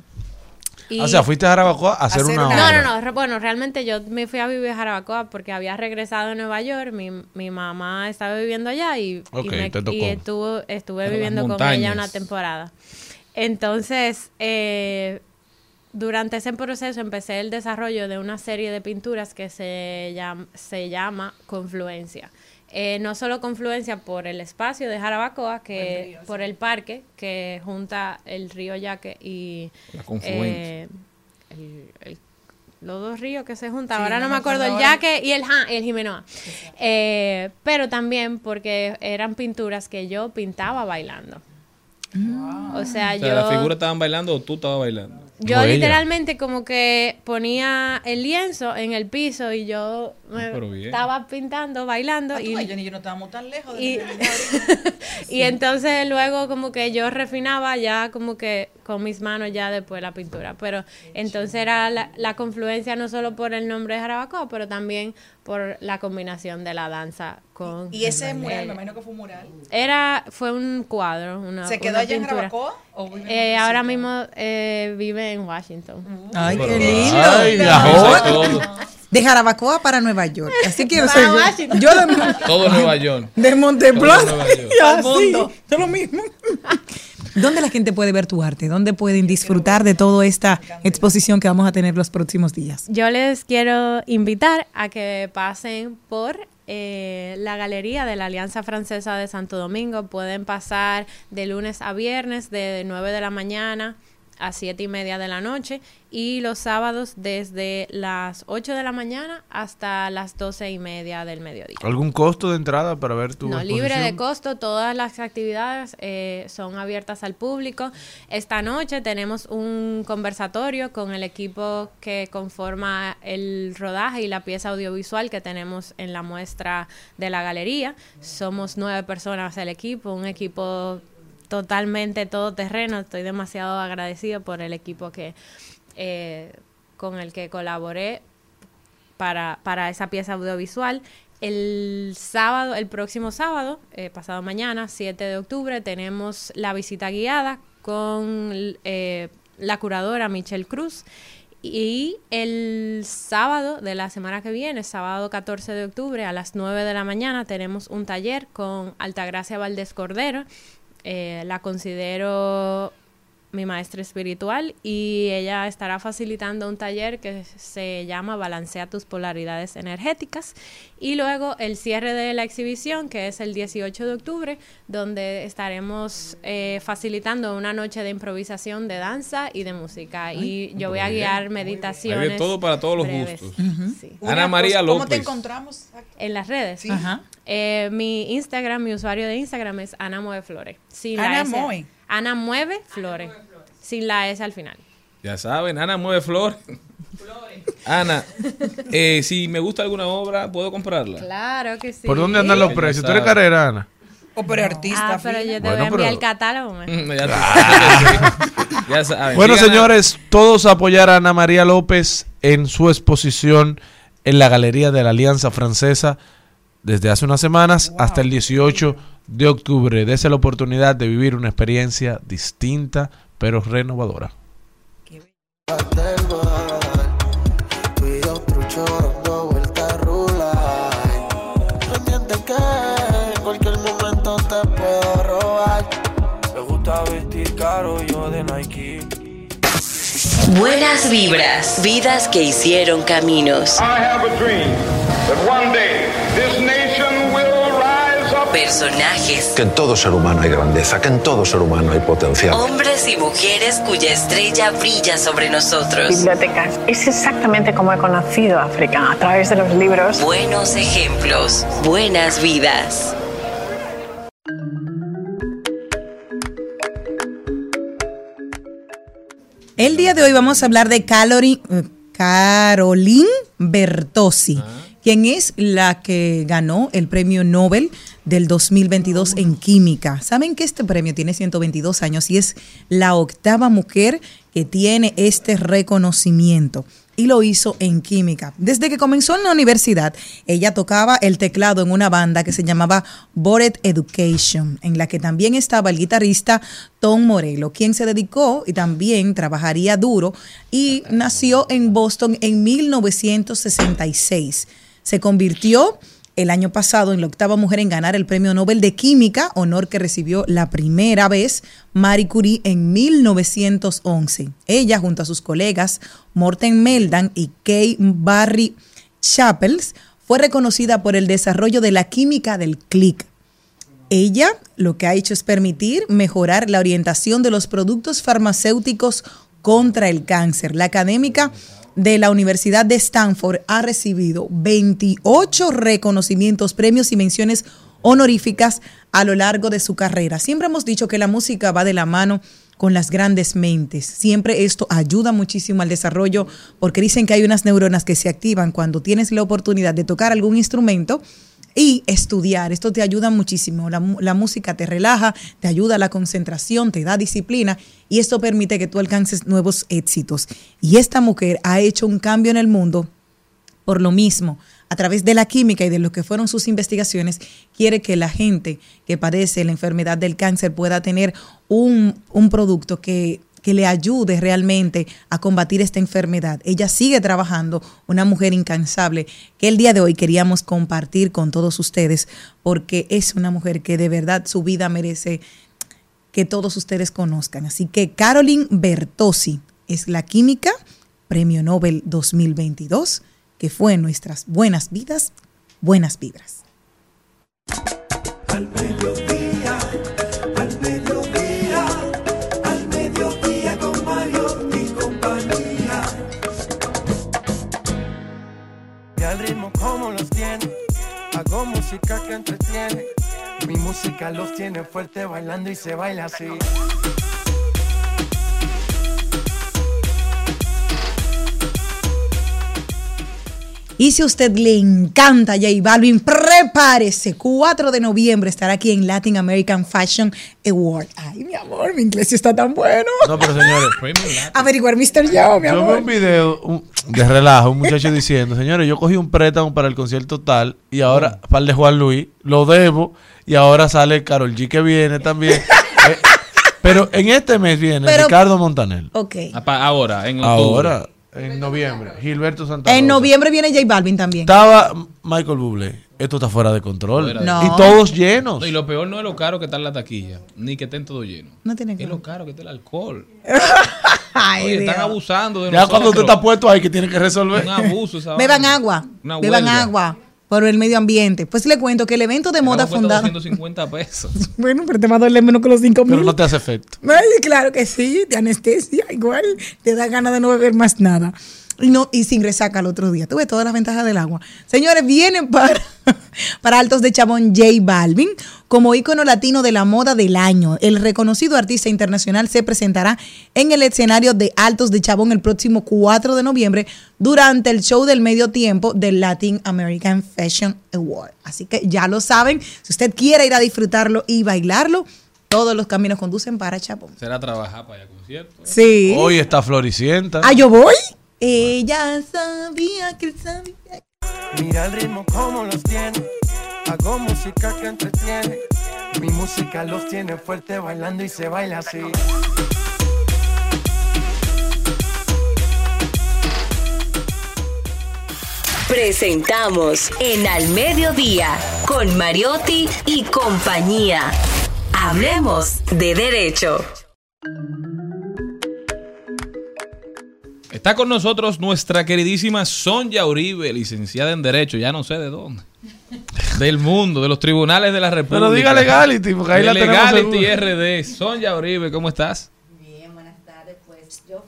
Y- O sea, fuiste a Jarabacoa a hacer, una no, obra. no, no. re- Bueno, realmente yo me fui a vivir a Jarabacoa porque había regresado a Nueva York. Mi, mi mamá estaba viviendo allá y, y Ok, me- te tocó. y estuvo, estuve Pero viviendo con ella una temporada. Entonces, eh, durante ese proceso empecé el desarrollo de una serie de pinturas que se llama, se llama Confluencia. Eh, no solo confluencia por el espacio de Jarabacoa, que por el parque que junta el río Yaque y La confluencia. eh, el- el- los dos ríos que se juntan. Sí, ahora no no, me acuerdo, el. Yaque y el, Ja- el Jimenoa. Eh, pero también porque eran pinturas que yo pintaba bailando. O sea, O yo... sea, ¿las figuras estaban bailando o tú estabas bailando? Yo ella. literalmente como que ponía el lienzo en el piso y yo me Ah, estaba pintando, bailando Ah, y, tú, yo no estábamos tan lejos. de y, y entonces luego como que yo refinaba ya como que con mis manos ya después la pintura. Pero entonces era la, la confluencia no solo por el nombre de Jarabacoa, pero también por la combinación de la danza con... Y ese mural, el- me imagino que fue un mural. era, fue un cuadro, una ¿Se quedó una allá en pintura. Jarabacoa o en Eh, otro ahora mismo eh, vive en Washington. Ay, qué lindo. Ay, la. De Jarabacoa para Nueva York. Así Para ser. yo. Yo de, Todo Nueva York. de Monte Todo Plata. Nueva York. y Al así, mundo. yo lo mismo. ¿Dónde la gente puede ver tu arte? ¿Dónde pueden disfrutar de toda esta exposición que vamos a tener los próximos días? Yo les quiero invitar a que pasen por eh, la galería de la Alianza Francesa de Santo Domingo. Pueden pasar de lunes a viernes de 9 de la mañana a 7 y media de la noche y los sábados desde las 8 de la mañana hasta las 12 y media del mediodía. ¿Algún costo de entrada para ver tu No, libre de exposición? costo, todas las actividades eh, son abiertas al público. Esta noche tenemos un conversatorio con el equipo que conforma el rodaje y la pieza audiovisual que tenemos en la muestra de la galería. Somos nueve personas el equipo, un equipo totalmente todoterreno. Estoy demasiado agradecido por el equipo que eh, con el que colaboré para, para esa pieza audiovisual. El sábado, el próximo sábado, eh, pasado mañana, 7 de octubre, tenemos la visita guiada con eh, la curadora Michelle Cruz. Y el sábado de la semana que viene, sábado 14 de octubre, a las 9 de la mañana, tenemos un taller con Altagracia Valdés Cordero. Eh, la considero mi maestra espiritual y ella estará facilitando un taller que se llama Balancea tus polaridades energéticas y luego el cierre de la exhibición que es el 18 de octubre donde estaremos eh, facilitando una noche de improvisación de danza y de música y yo voy a bien. guiar Hay meditaciones de todo para todos los breves. gustos. Sí. Ana María ¿Cómo López. te encontramos? En las redes. Sí. Ajá. Eh, mi Instagram, mi usuario de Instagram es Ana Mueve Flores. Sin la Ana Mueve Flores. Sin la S al final. Ya saben, Ana mueve flor. Ana, eh, si me gusta alguna obra, ¿puedo comprarla? Claro que sí. ¿Por dónde andan los precios? ¿Tú eres carrera, Ana? O pero artista. Ah, pero yo te Bueno, voy a enviar pero- el catálogo. Mm, Ya, tú- ya saben. Bueno, Sigan a- señores, todos a apoyar a Ana María López en su exposición en la Galería de la Alianza Francesa desde hace unas semanas hasta el 18 de octubre. Dese la oportunidad de vivir una experiencia distinta pero renovadora. Buenas vibras, vidas que hicieron caminos. I have a dream that one day Personajes. Que en todo ser humano hay grandeza, que en todo ser humano hay potencial. Hombres y mujeres cuya estrella brilla sobre nosotros. Bibliotecas. Es exactamente como he conocido África, a través de los libros. Buenos ejemplos, buenas vidas. El día de hoy vamos a hablar de Calorie, eh, Caroline Bertossi. Ah quien es la que ganó el premio Nobel del 2022 en química. Saben que este premio tiene 122 años y es la octava mujer que tiene este reconocimiento y lo hizo en química. Desde que comenzó en la universidad, ella tocaba el teclado en una banda que se llamaba Bored Education, en la que también estaba el guitarrista Tom Morello, quien se dedicó y también trabajaría duro y nació en Boston en 1966. Se convirtió el año pasado en la octava mujer en ganar el Premio Nobel de Química, honor que recibió la primera vez Marie Curie en 1911. Ella, junto a sus colegas Morten Meldan y Kay Barry Chappels, fue reconocida por el desarrollo de la química del clic. Ella lo que ha hecho es permitir mejorar la orientación de los productos farmacéuticos contra el cáncer. La académica de la Universidad de Stanford ha recibido 28 reconocimientos, premios y menciones honoríficas a lo largo de su carrera. Siempre hemos dicho que la música va de la mano con las grandes mentes. Siempre esto ayuda muchísimo al desarrollo porque dicen que hay unas neuronas que se activan cuando tienes la oportunidad de tocar algún instrumento y estudiar. Esto te ayuda muchísimo. La, la música te relaja, te ayuda a la concentración, te da disciplina y esto permite que tú alcances nuevos éxitos. Y esta mujer ha hecho un cambio en el mundo por lo mismo. A través de la química y de lo que fueron sus investigaciones, quiere que la gente que padece la enfermedad del cáncer pueda tener un, un producto que, que le ayude realmente a combatir esta enfermedad. Ella sigue trabajando, una mujer incansable, que el día de hoy queríamos compartir con todos ustedes, porque es una mujer que de verdad su vida merece que todos ustedes conozcan. Así que Caroline Bertossi es la química, Premio Nobel 2022, que fue en nuestras buenas vidas, buenas vibras. Música que entretiene. Mi música los tiene fuerte bailando y se baila así. Y si a usted le encanta J Balvin, prepárese. 4 de noviembre estará aquí en Latin American Fashion Award. Ay, mi amor, mi inglés está tan bueno. No, pero señores, Averiguar Mr. Joe, mi yo vi amor. un video un- de relajo, un muchacho diciendo, señores, yo cogí un préstamo para el concierto tal y ahora, para el de Juan Luis, lo debo y ahora sale Carol G que viene también. Eh, pero en este mes viene Pero- Ricardo Montaner. Ok. Apa- Ahora, en octubre. Ahora, en noviembre, Gilberto Santa En Rosa. noviembre viene J Balvin también. Estaba Michael Bublé. Esto está fuera de control. No. Y todos llenos. No, y lo peor no es lo caro que está en la taquilla, ni que estén todo lleno. No tiene que Es lo caro que está el alcohol. Ay, Oye, están abusando de Ya cuando tú estás puesto ahí que tienes que resolver. Un abuso esa Beban agua. Una Beban agua por el medio ambiente. Pues le cuento que el evento de moda Cuesta fundado. 250 pesos. Bueno, pero te va a doler menos que los 5 mil. Pero no te hace efecto. Ay, claro que sí, de anestesia, igual te da ganas de no beber más nada. Y, no, y sin resaca al otro día. Tuve todas las ventajas del agua. Señores, vienen para, para Altos de Chabón J Balvin como ícono latino de la moda del año. El reconocido artista internacional se presentará en el escenario de Altos de Chabón el próximo 4 de noviembre durante el show del medio tiempo del Latin American Fashion Award. Así que ya lo saben, si usted quiere ir a disfrutarlo y bailarlo, todos los caminos conducen para Chabón. Será trabajar para allá concierto. Sí. Hoy está Floricienta. Ah, yo voy. Ella sabía que él sabía. Mira el ritmo como los tiene, hago música que entretiene. Mi música los tiene fuerte bailando y se baila así. Presentamos en Al Mediodía con Mariotti y compañía. Hablemos de derecho. Está con nosotros nuestra queridísima Sonia Uribe, licenciada en Derecho, ya no sé de dónde. Del mundo, de los tribunales de la República. Pero diga Legality, porque ahí De la tenemos Legality. RD. Sonia Uribe, ¿cómo estás?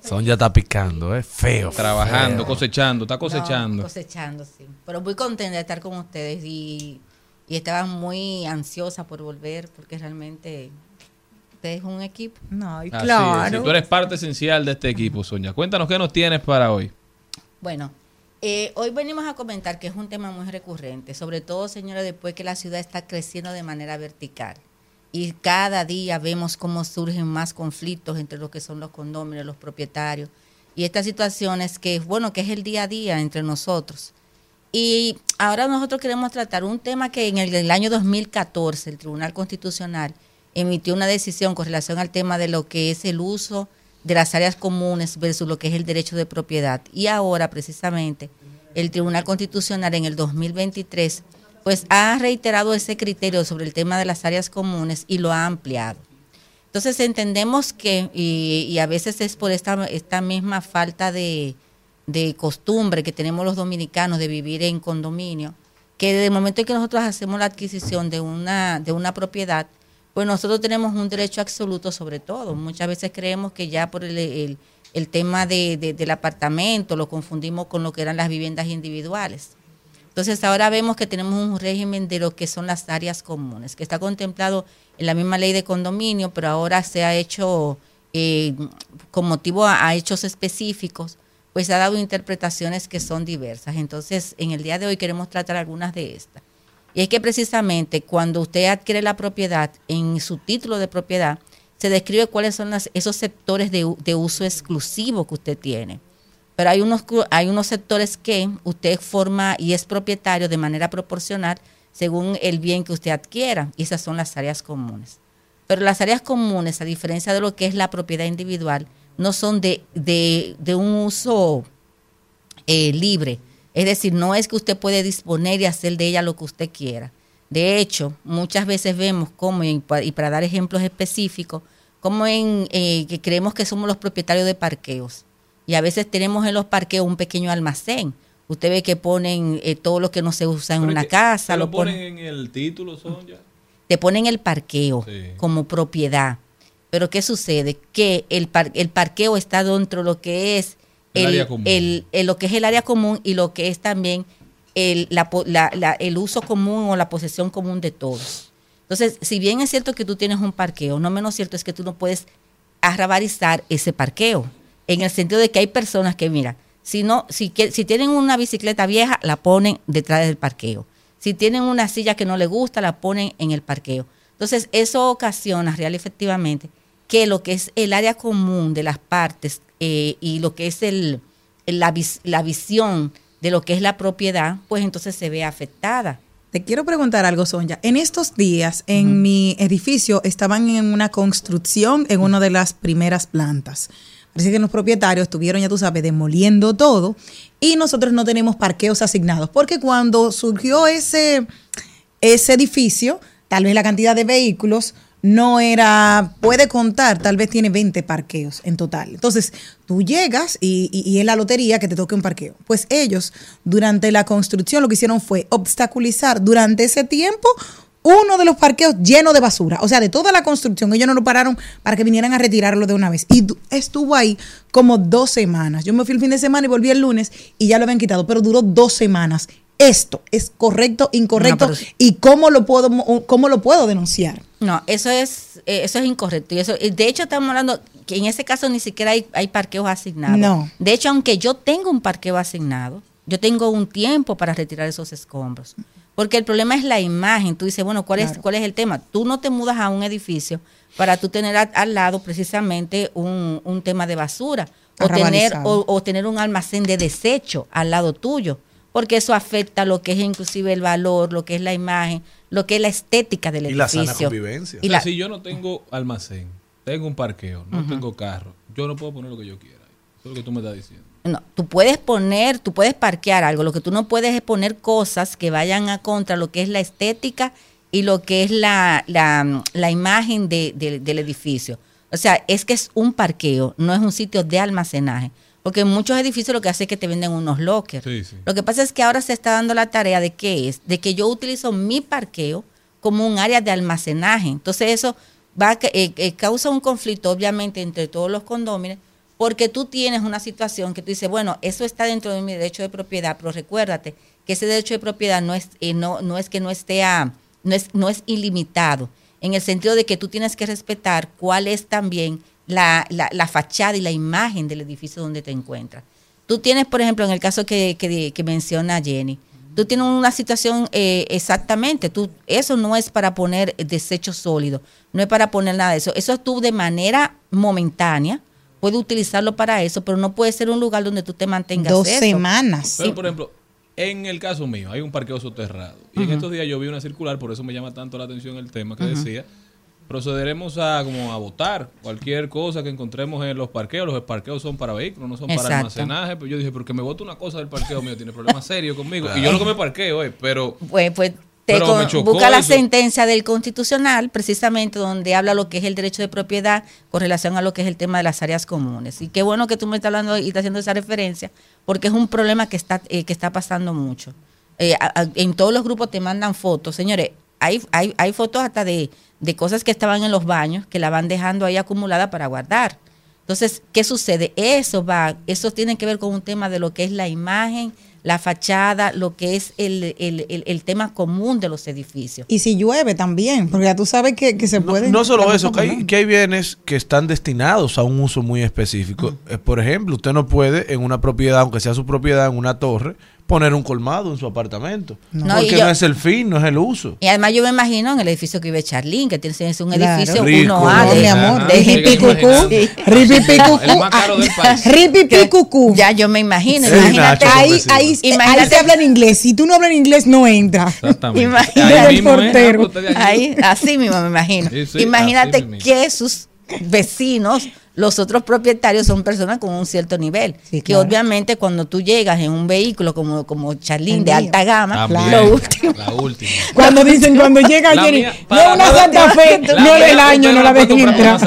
Son ya está picando, es feo. Trabajando, feo. cosechando, está No, cosechando. cosechando, sí. Pero muy contenta de estar con ustedes y, y estaba muy ansiosa por volver porque realmente Usted es un equipo. No, Así es, tú eres parte esencial de este equipo, Sonia. Cuéntanos qué nos tienes para hoy. Bueno, eh, hoy venimos a comentar que es un tema muy recurrente, sobre todo, señora, después que la ciudad está creciendo de manera vertical. Y cada día vemos cómo surgen más conflictos entre lo que son los condominios, los propietarios. Y estas situaciones que, bueno, que es el día a día entre nosotros. Y ahora nosotros queremos tratar un tema que en el, el año 2014 el Tribunal Constitucional emitió una decisión con relación al tema de lo que es el uso de las áreas comunes versus lo que es el derecho de propiedad. Y ahora precisamente el Tribunal Constitucional en el 2023 pues ha reiterado ese criterio sobre el tema de las áreas comunes y lo ha ampliado. Entonces entendemos que, y, a veces es por esta, esta misma falta de, de costumbre que tenemos los dominicanos de vivir en condominio, que desde el momento en que nosotros hacemos la adquisición de una, de una propiedad, pues nosotros tenemos un derecho absoluto sobre todo. Muchas veces creemos que ya por el, tema de- del apartamento lo confundimos con lo que eran las viviendas individuales. Entonces ahora vemos que tenemos un régimen de lo que son las áreas comunes, que está contemplado en la misma ley de condominio, pero ahora se ha hecho eh, con motivo a, a hechos específicos, pues ha dado interpretaciones que son diversas. Entonces en el día de hoy queremos tratar algunas de estas. Y es que precisamente cuando usted adquiere la propiedad, en su título de propiedad, se describe cuáles son esos sectores de, uso exclusivo que usted tiene. Pero hay unos, hay unos sectores que usted forma y es propietario de manera proporcional según el bien que usted adquiera. Y esas son las áreas comunes. Pero las áreas comunes, a diferencia de lo que es la propiedad individual, no son de un uso eh, libre. Es decir, no es que usted puede disponer y hacer de ella lo que usted quiera. De hecho, muchas veces vemos como, y pa- y para dar ejemplos específicos, como en eh, que creemos que somos los propietarios de parqueos. Y a veces tenemos en los parqueos un pequeño almacén. Usted ve que ponen eh, todo lo que no se usa en Pero una casa, ¿te lo ponen ponen en el título, Sonia? te ponen el parqueo Sí. como propiedad. Pero ¿qué sucede? Que el, par- el parqueo está dentro de lo que es El el, área común. el- el- lo que es el área común y lo que es también el, la po- la- la- el uso común o la posesión común de todos. Entonces, si bien es cierto que tú tienes un parqueo, no menos cierto es que tú no puedes arrabarizar ese parqueo. En el sentido de que hay personas que, mira, si no, si, si tienen una bicicleta vieja, la ponen detrás del parqueo. Si tienen una silla que no les gusta, la ponen en el parqueo. Entonces, eso ocasiona real y efectivamente que lo que es el área común de las partes eh, y lo que es el, la, vis- la visión de lo que es la propiedad, pues entonces se ve afectada. Te quiero preguntar algo, Sonia. En estos días, en mi edificio, estaban en una construcción en una de las primeras plantas. Parece que los propietarios estuvieron, ya tú sabes, demoliendo todo y nosotros no tenemos parqueos asignados. Porque cuando surgió ese, ese edificio, tal vez la cantidad de vehículos no era, puede contar, tal vez tiene 20 parqueos en total. Entonces, tú llegas y, y, y es la lotería que te toque un parqueo. Pues ellos, durante la construcción, lo que hicieron fue obstaculizar durante ese tiempo uno de los parqueos lleno de basura. O sea, de toda la construcción, ellos no lo pararon para que vinieran a retirarlo de una vez. Y estuvo ahí como dos semanas. Yo me fui el fin de semana y volví el lunes y ya lo habían quitado, pero duró dos semanas. Esto es correcto, incorrecto No, y cómo lo puedo cómo lo puedo denunciar. No, eso es, eh, eso es incorrecto. Y eso, de hecho, estamos hablando que en ese caso ni siquiera hay, hay parqueos asignados. No. De hecho, aunque yo tengo un parqueo asignado, yo tengo un tiempo para retirar esos escombros. Porque el problema es la imagen. Tú dices, bueno, ¿cuál, es, ¿cuál es el tema? Tú no te mudas a un edificio para tú tener a- al lado precisamente un, un tema de basura o tener, o tener un almacén de desecho al lado tuyo. Porque eso afecta lo que es inclusive el valor, lo que es la imagen, lo que es la estética del Y la edificio. sana convivencia. Y O sea, la- si yo no tengo almacén, tengo un parqueo, no tengo carro, yo no puedo poner lo que yo quiera. Eso es lo que tú me estás diciendo. No, tú puedes poner, tú puedes parquear algo, lo que tú no puedes es poner cosas que vayan a contra lo que es la estética y lo que es la, la, la imagen de- de- del edificio. O sea, es que es un parqueo, no es un sitio de almacenaje. Porque en muchos edificios lo que hace es que te venden unos lockers. Sí, sí. Lo que pasa es que ahora se está dando la tarea de qué es, de que yo utilizo mi parqueo como un área de almacenaje. Entonces eso va eh, eh, causa un conflicto obviamente entre todos los condóminos porque tú tienes una situación que tú dices, bueno, eso está dentro de mi derecho de propiedad, pero recuérdate que ese derecho de propiedad no es, eh, no, no es que no esté a- no es, no es ilimitado. en el sentido de que tú tienes que respetar cuál es también la, la- la fachada y la imagen del edificio donde te encuentras. Tú tienes, por ejemplo, en el caso que, que- que menciona Jenny, tú tienes una situación eh, exactamente, tú, eso no es para poner desecho sólido, no es para poner nada de eso, eso tú de manera momentánea puedes utilizarlo para eso, pero no puede ser un lugar donde tú te mantengas Dos eso. semanas. Pero, por ejemplo, en el caso mío, hay un parqueo soterrado. Y en estos días yo vi una circular, por eso me llama tanto la atención el tema que decía. Procederemos a como a votar cualquier cosa que encontremos en los parqueos. Los parqueos son para vehículos, no son para almacenaje. Pero yo dije, porque me voto una cosa del parqueo mío, tiene problemas serios conmigo. Y yo lo que me parqueo, eh, pero Pues, pues te Pero con- me chocó busca la sentencia del constitucional, precisamente donde habla lo que es el derecho de propiedad con relación a lo que es el tema de las áreas comunes. Y qué bueno que tú me estás hablando y estás haciendo esa referencia, porque es un problema que está, eh, que está pasando mucho. Eh, a- a- en todos los grupos te mandan fotos. Señores, hay, hay, hay fotos hasta de, de cosas que estaban en los baños que la van dejando ahí acumulada para guardar. Entonces, ¿qué sucede? Eso va, eso tiene que ver con un tema de lo que es la imagen, la fachada, lo que es el, el- el- el tema común de los edificios. Y si llueve también, porque ya tú sabes que, que se puede. No solo eso, que hay, que hay bienes que están destinados a un uso muy específico. Eh, Por ejemplo, usted no puede en una propiedad, aunque sea su propiedad, en una torre, poner un colmado en su apartamento. No, porque yo- no es el fin, no es el uso. Y además yo me imagino en el edificio que vive Charlene, que tiene es un Claro. edificio Rico, uno A de, Mi amor, de imaginando. Sí. Ripipicucú. El más caro del país. Ripipicucú. Ya yo me imagino. Sí, imagínate. Nacho, ahí, ahí, ahí se habla en inglés. Si tú no hablas en inglés, no entra. Exactamente. Imagínate Ahí el mismo, ¿eh? portero. Ah, de Ahí, así mismo me imagino. Sí, sí, Imagínate que sus vecinos, los otros propietarios, son personas con un cierto nivel. que claro. obviamente cuando tú llegas en un vehículo como, como Charlene El de alta gama, También, lo último. La última. Cuando dicen, cuando llega La Jenny, mía, no una Santa Fe, no del año, no la cuando entrar.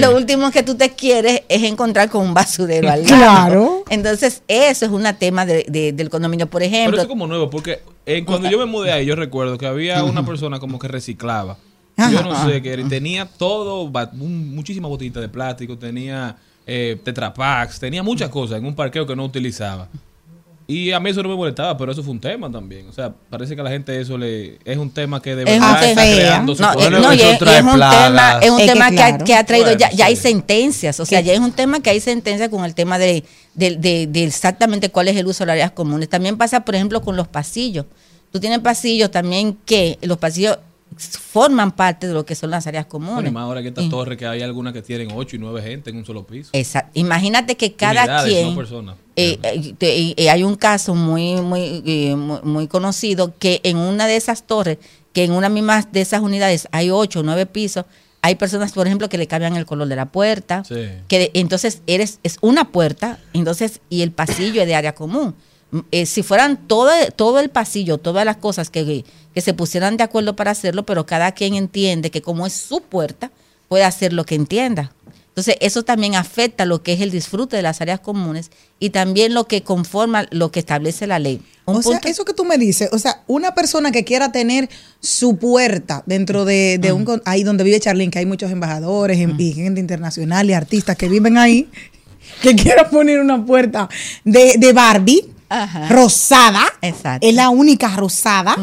Lo, último, que tú te quieres es encontrar con un basurero al lado. Claro. Entonces, eso es un tema de- de- del condominio. Por Pero ejemplo, eso es como nuevo, porque eh, cuando yo me mudé ahí, yo recuerdo que había una persona como que reciclaba. Yo no sé qué Tenía todo, muchísimas botellitas de plástico, tenía eh, tetrapacks, tenía muchas cosas en un parqueo que no utilizaba. Y a mí eso no me molestaba, pero eso fue un tema también. O sea, parece que a la gente eso le es un tema que de Es verdad un está tema. creando su No, eh, no, es, es un tema, es un Es que ha, claro. que ha traído, ya, ya hay sentencias, o sea, ya es un tema que hay sentencias con el tema de, de, de- de exactamente cuál es el uso de las áreas comunes. También pasa, por ejemplo, con los pasillos. Tú tienes pasillos también que los pasillos forman parte de lo que son las áreas Bueno, comunes. y más ahora que estas Mm. torres que hay algunas que tienen 8 y 9 gente en un solo piso. Exacto. Imagínate que cada Unidades, quien... no personas. eh, eh, eh, hay un caso muy, muy, eh, muy, muy conocido que en una de esas torres, que en una misma de esas unidades hay ocho o nueve pisos, hay personas, por ejemplo, que le cambian el color de la puerta, Sí. que de- entonces eres es una puerta, entonces y el pasillo es de área común. Eh, si fueran todo, todo el pasillo, todas las cosas que, que se pusieran de acuerdo para hacerlo, pero cada quien entiende que como es su puerta, puede hacer lo que entienda. Entonces, eso también afecta lo que es el disfrute de las áreas comunes y también lo que conforma lo que establece la ley. Un O sea, eso que tú me dices, o sea, una persona que quiera tener su puerta dentro de, de un... Ahí donde vive Charlene, que hay muchos embajadores em- y gente internacional y artistas que viven ahí, que quiera poner una puerta de, de Barbie Ajá. rosada, Exacto. es la única rosada,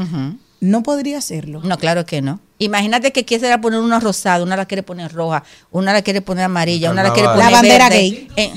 no podría hacerlo. No, claro que no. Imagínate que quisiera poner una rosada, una la quiere poner roja, una la quiere poner amarilla, una la quiere poner La bandera verde. gay. Eh,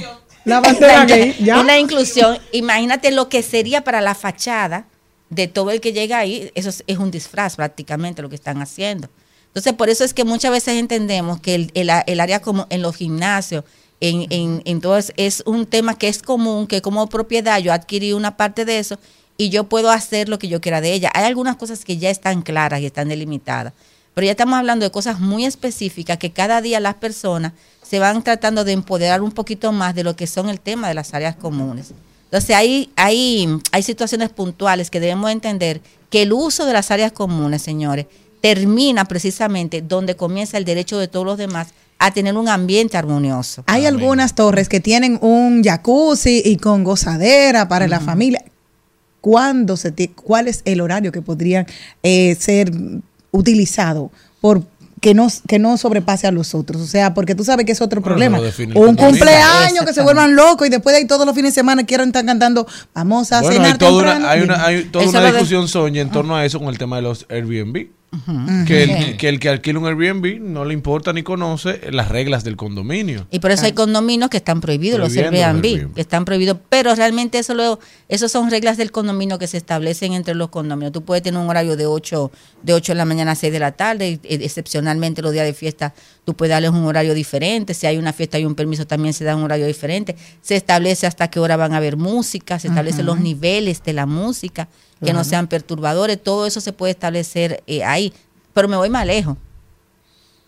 La bandera la- gay, ¿ya? Una inclusión. Imagínate lo que sería para la fachada de todo el que llega ahí. Eso es, es un disfraz prácticamente lo que están haciendo. Entonces, por eso es que muchas veces entendemos que el, el- el área como en los gimnasios, en, en, en todo es, es un tema que es común, que como propiedad yo adquirí una parte de eso y yo puedo hacer lo que yo quiera de ella. Hay algunas cosas que ya están claras y están delimitadas, pero ya estamos hablando de cosas muy específicas que cada día las personas se van tratando de empoderar un poquito más de lo que son el tema de las áreas comunes. Entonces hay, hay, hay situaciones puntuales que debemos entender que el uso de las áreas comunes, señores, termina precisamente donde comienza el derecho de todos los demás a tener un ambiente armonioso. Hay algunas torres que tienen un jacuzzi y con gozadera para la familia. ¿Cuándo se ¿Cuál es el horario que podrían eh, ser utilizado por que no, que no sobrepase a los otros? O sea, porque tú sabes que es otro Bueno, problema. Un cumpleaños que se vuelvan locos y después de ahí todos los fines de semana quieran estar cantando, vamos a Bueno, cenar hay toda temprano". una, hay una, hay toda una de- discusión, Sonia, en torno a eso con el tema de los Airbnb. Que, el, que el que alquila un Airbnb no le importa ni conoce las reglas del condominio. Y por eso hay condominios que están prohibidos, los Prohibiendo los Airbnb, Airbnb. que están prohibidos, pero realmente eso lo, eso son reglas del condominio que se establecen entre los condominios. Tú puedes tener un horario de 8, de 8 de la mañana a 6 de la tarde, y, eh, excepcionalmente los días de fiesta tú puedes darles un horario diferente, si hay una fiesta y un permiso también se da un horario diferente, se establece hasta qué hora van a haber música, se establecen los niveles de la música, que no sean perturbadores, todo eso se puede establecer eh, ahí, pero me voy más lejos.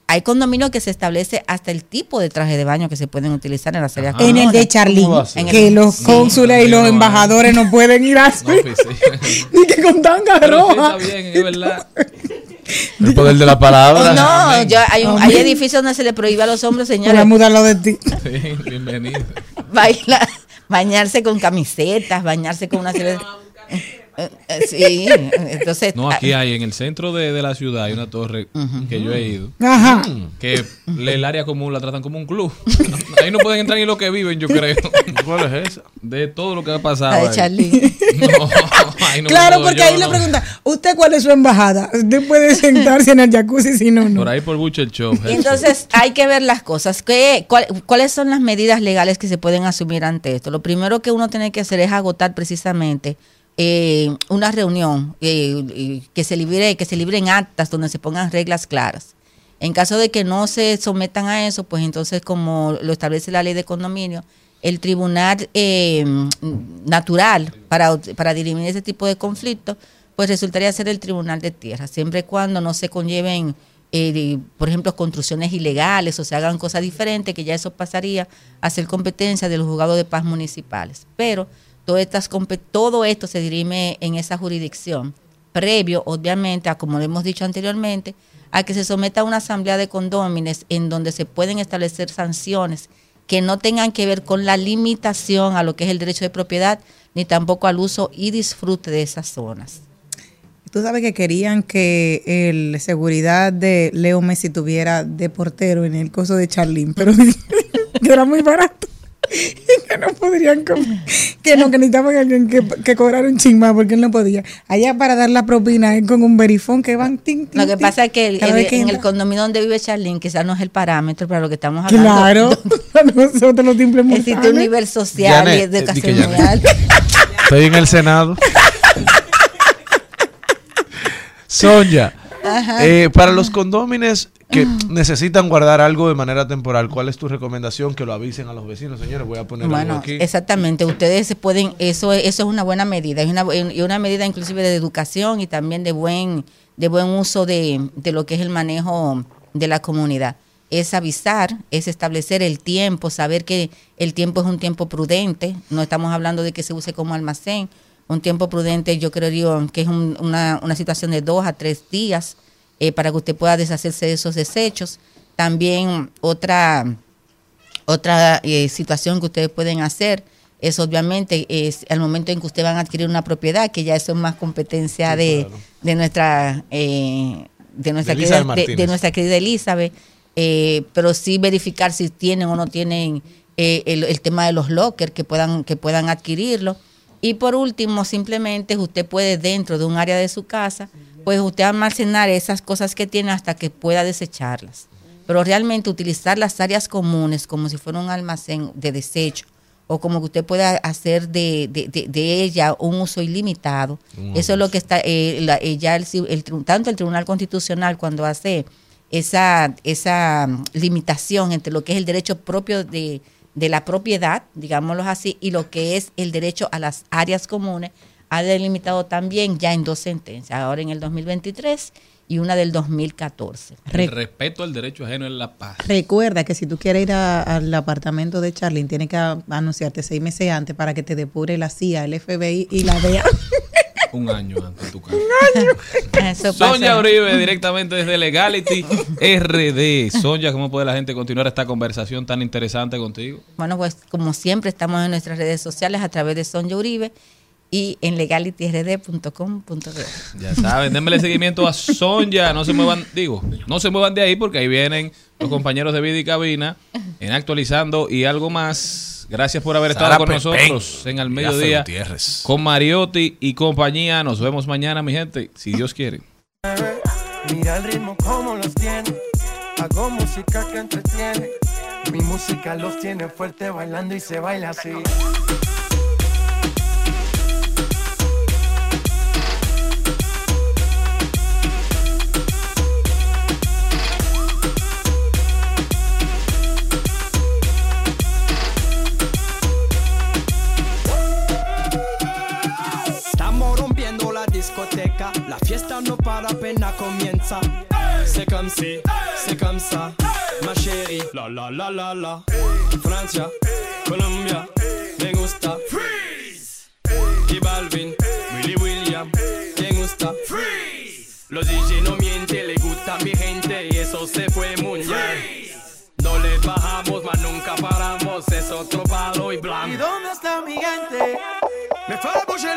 Hay condominios que se establece hasta el tipo de traje de baño que se pueden utilizar en las áreas En el de Charlín, que los Sí. cónsules y los embajadores no pueden ir así. Y que con tanga Pero sí roja. está bien, es verdad. El poder de la palabra. No, yo- hay, un- hay edificios donde se le prohíbe a los hombres, Voy a señores, mudarlo de ti. Sí, bienvenido. bailar, bañarse con camisetas, bañarse con una serie de... Eh, eh, Sí, entonces... No, aquí hay, en el centro de, de la ciudad, hay una torre que yo he ido. Ajá. Que el área común la tratan como un club. Ahí no pueden entrar ni los que viven, yo creo. ¿Cuál es esa? De todo lo que ha pasado. La de ahí. Charlie. No, ahí no claro, porque yo, ahí le preguntan, ¿usted cuál es su embajada? Usted puede sentarse en el jacuzzi si no, no. Por ahí por Butcher Shop. Y entonces hay que ver las cosas. ¿Qué, cuál- ¿Cuáles son las medidas legales que se pueden asumir ante esto? Lo primero que uno tiene que hacer es agotar precisamente eh, una reunión eh, que se libere, que se libren actas donde se pongan reglas claras. En caso de que no se sometan a eso, pues entonces como lo establece la ley de condominio, el tribunal eh, natural para, para dirimir ese tipo de conflictos, pues resultaría ser el tribunal de tierra, siempre y cuando no se conlleven, eh, por ejemplo, construcciones ilegales o se hagan cosas diferentes, que ya eso pasaría a ser competencia de los juzgados de paz municipales. Pero todo esto se dirime en esa jurisdicción, previo, obviamente, a como lo hemos dicho anteriormente, a que se someta a una asamblea de condómines en donde se pueden establecer sanciones que no tengan que ver con la limitación a lo que es el derecho de propiedad, ni tampoco al uso y disfrute de esas zonas. Tú sabes que querían que el seguridad de Leo Messi tuviera de portero en el coso de Charlín, pero era muy barato. Y que no podrían comer. Que no, que necesitaban alguien que, que cobrara un ching más porque él no podía. Allá para dar la propina es con un verifón que van tin, tin, Lo que pasa es que el- Cada el- vez que en el condominio donde vive Charlene quizás no es el parámetro para lo que estamos hablando. Claro, nosotros los simples Existe un nivel social Janet, y eh, educación. Estoy en el Senado. Sonja, Ajá. eh, para los condómines que necesitan guardar algo de manera temporal, ¿cuál es tu recomendación? Que lo avisen a los vecinos, señores. Voy a poner algo Bueno, aquí. exactamente. Ustedes se pueden, eso, eso es una buena medida, es una, medida inclusive de educación y también de buen, de buen uso de, de lo que es el manejo de la comunidad. Es avisar, es establecer el tiempo, saber que el tiempo es un tiempo prudente. No estamos hablando de que se use como almacén. Un tiempo prudente, yo creo que es un- una, una situación de dos a tres días eh, para que usted pueda deshacerse de esos desechos. También otra otra eh, situación que ustedes pueden hacer es obviamente es al momento en que ustedes van a adquirir una propiedad, que ya eso es más competencia de, de nuestra eh, de nuestra De querida, Elizabeth de- nuestra querida Elizabeth, eh, pero sí verificar si tienen o no tienen eh, el, el tema de los lockers que puedan que puedan adquirirlo. Y por último, simplemente usted puede dentro de un área de su casa, pues usted almacenar esas cosas que tiene hasta que pueda desecharlas. Pero realmente utilizar las áreas comunes como si fuera un almacén de desecho o como que usted pueda hacer de, de, de- de ella un uso ilimitado. Eso es lo que está, eh, la- eh, ya el, el tanto el Tribunal Constitucional cuando hace esa, esa mm, limitación entre lo que es el derecho propio de, de la propiedad, digámoslo así, y lo que es el derecho a las áreas comunes, ha delimitado también ya en dos sentencias, ahora en el 2023 y una del 2014. El respeto al derecho ajeno es la paz. Recuerda que si tú quieres ir a- al apartamento de Charlene, tienes que anunciarte seis meses antes para que te depure la CIA, el FBI y la DEA. Un año antes de tu casa. Eso Sonia pasa. Uribe, directamente desde Legality RD. Sonia, ¿cómo puede la gente continuar esta conversación tan interesante contigo? Bueno, pues como siempre estamos en nuestras redes sociales a través de Sonja Uribe y en legalityrd.com.de. Ya saben, denmele seguimiento a Sonia. No se muevan, digo, no se muevan de ahí porque ahí vienen los compañeros de Vida y Cabina en actualizando y algo más. Gracias por haber Sara estado con nosotros en Al Mediodía con Mariotti y compañía. Nos vemos mañana, mi gente, si Dios quiere. Mira el ritmo como los tiene. Hago música que entretiene. Mi música los tiene fuerte bailando y se baila así. La fiesta no para apenas comienza. C'est comme si, c'est comme ça, ma chérie. La la la la la. Francia, Colombia, me gusta. Freeze. Y Balvin, Willy William, me gusta. Freeze. Los DJ no mienten, le gusta mi gente y eso se fue muy bien. No le bajamos, mas nunca paramos, es otro palo y ¿Y blanco. dónde está mi gente? Me fue bouger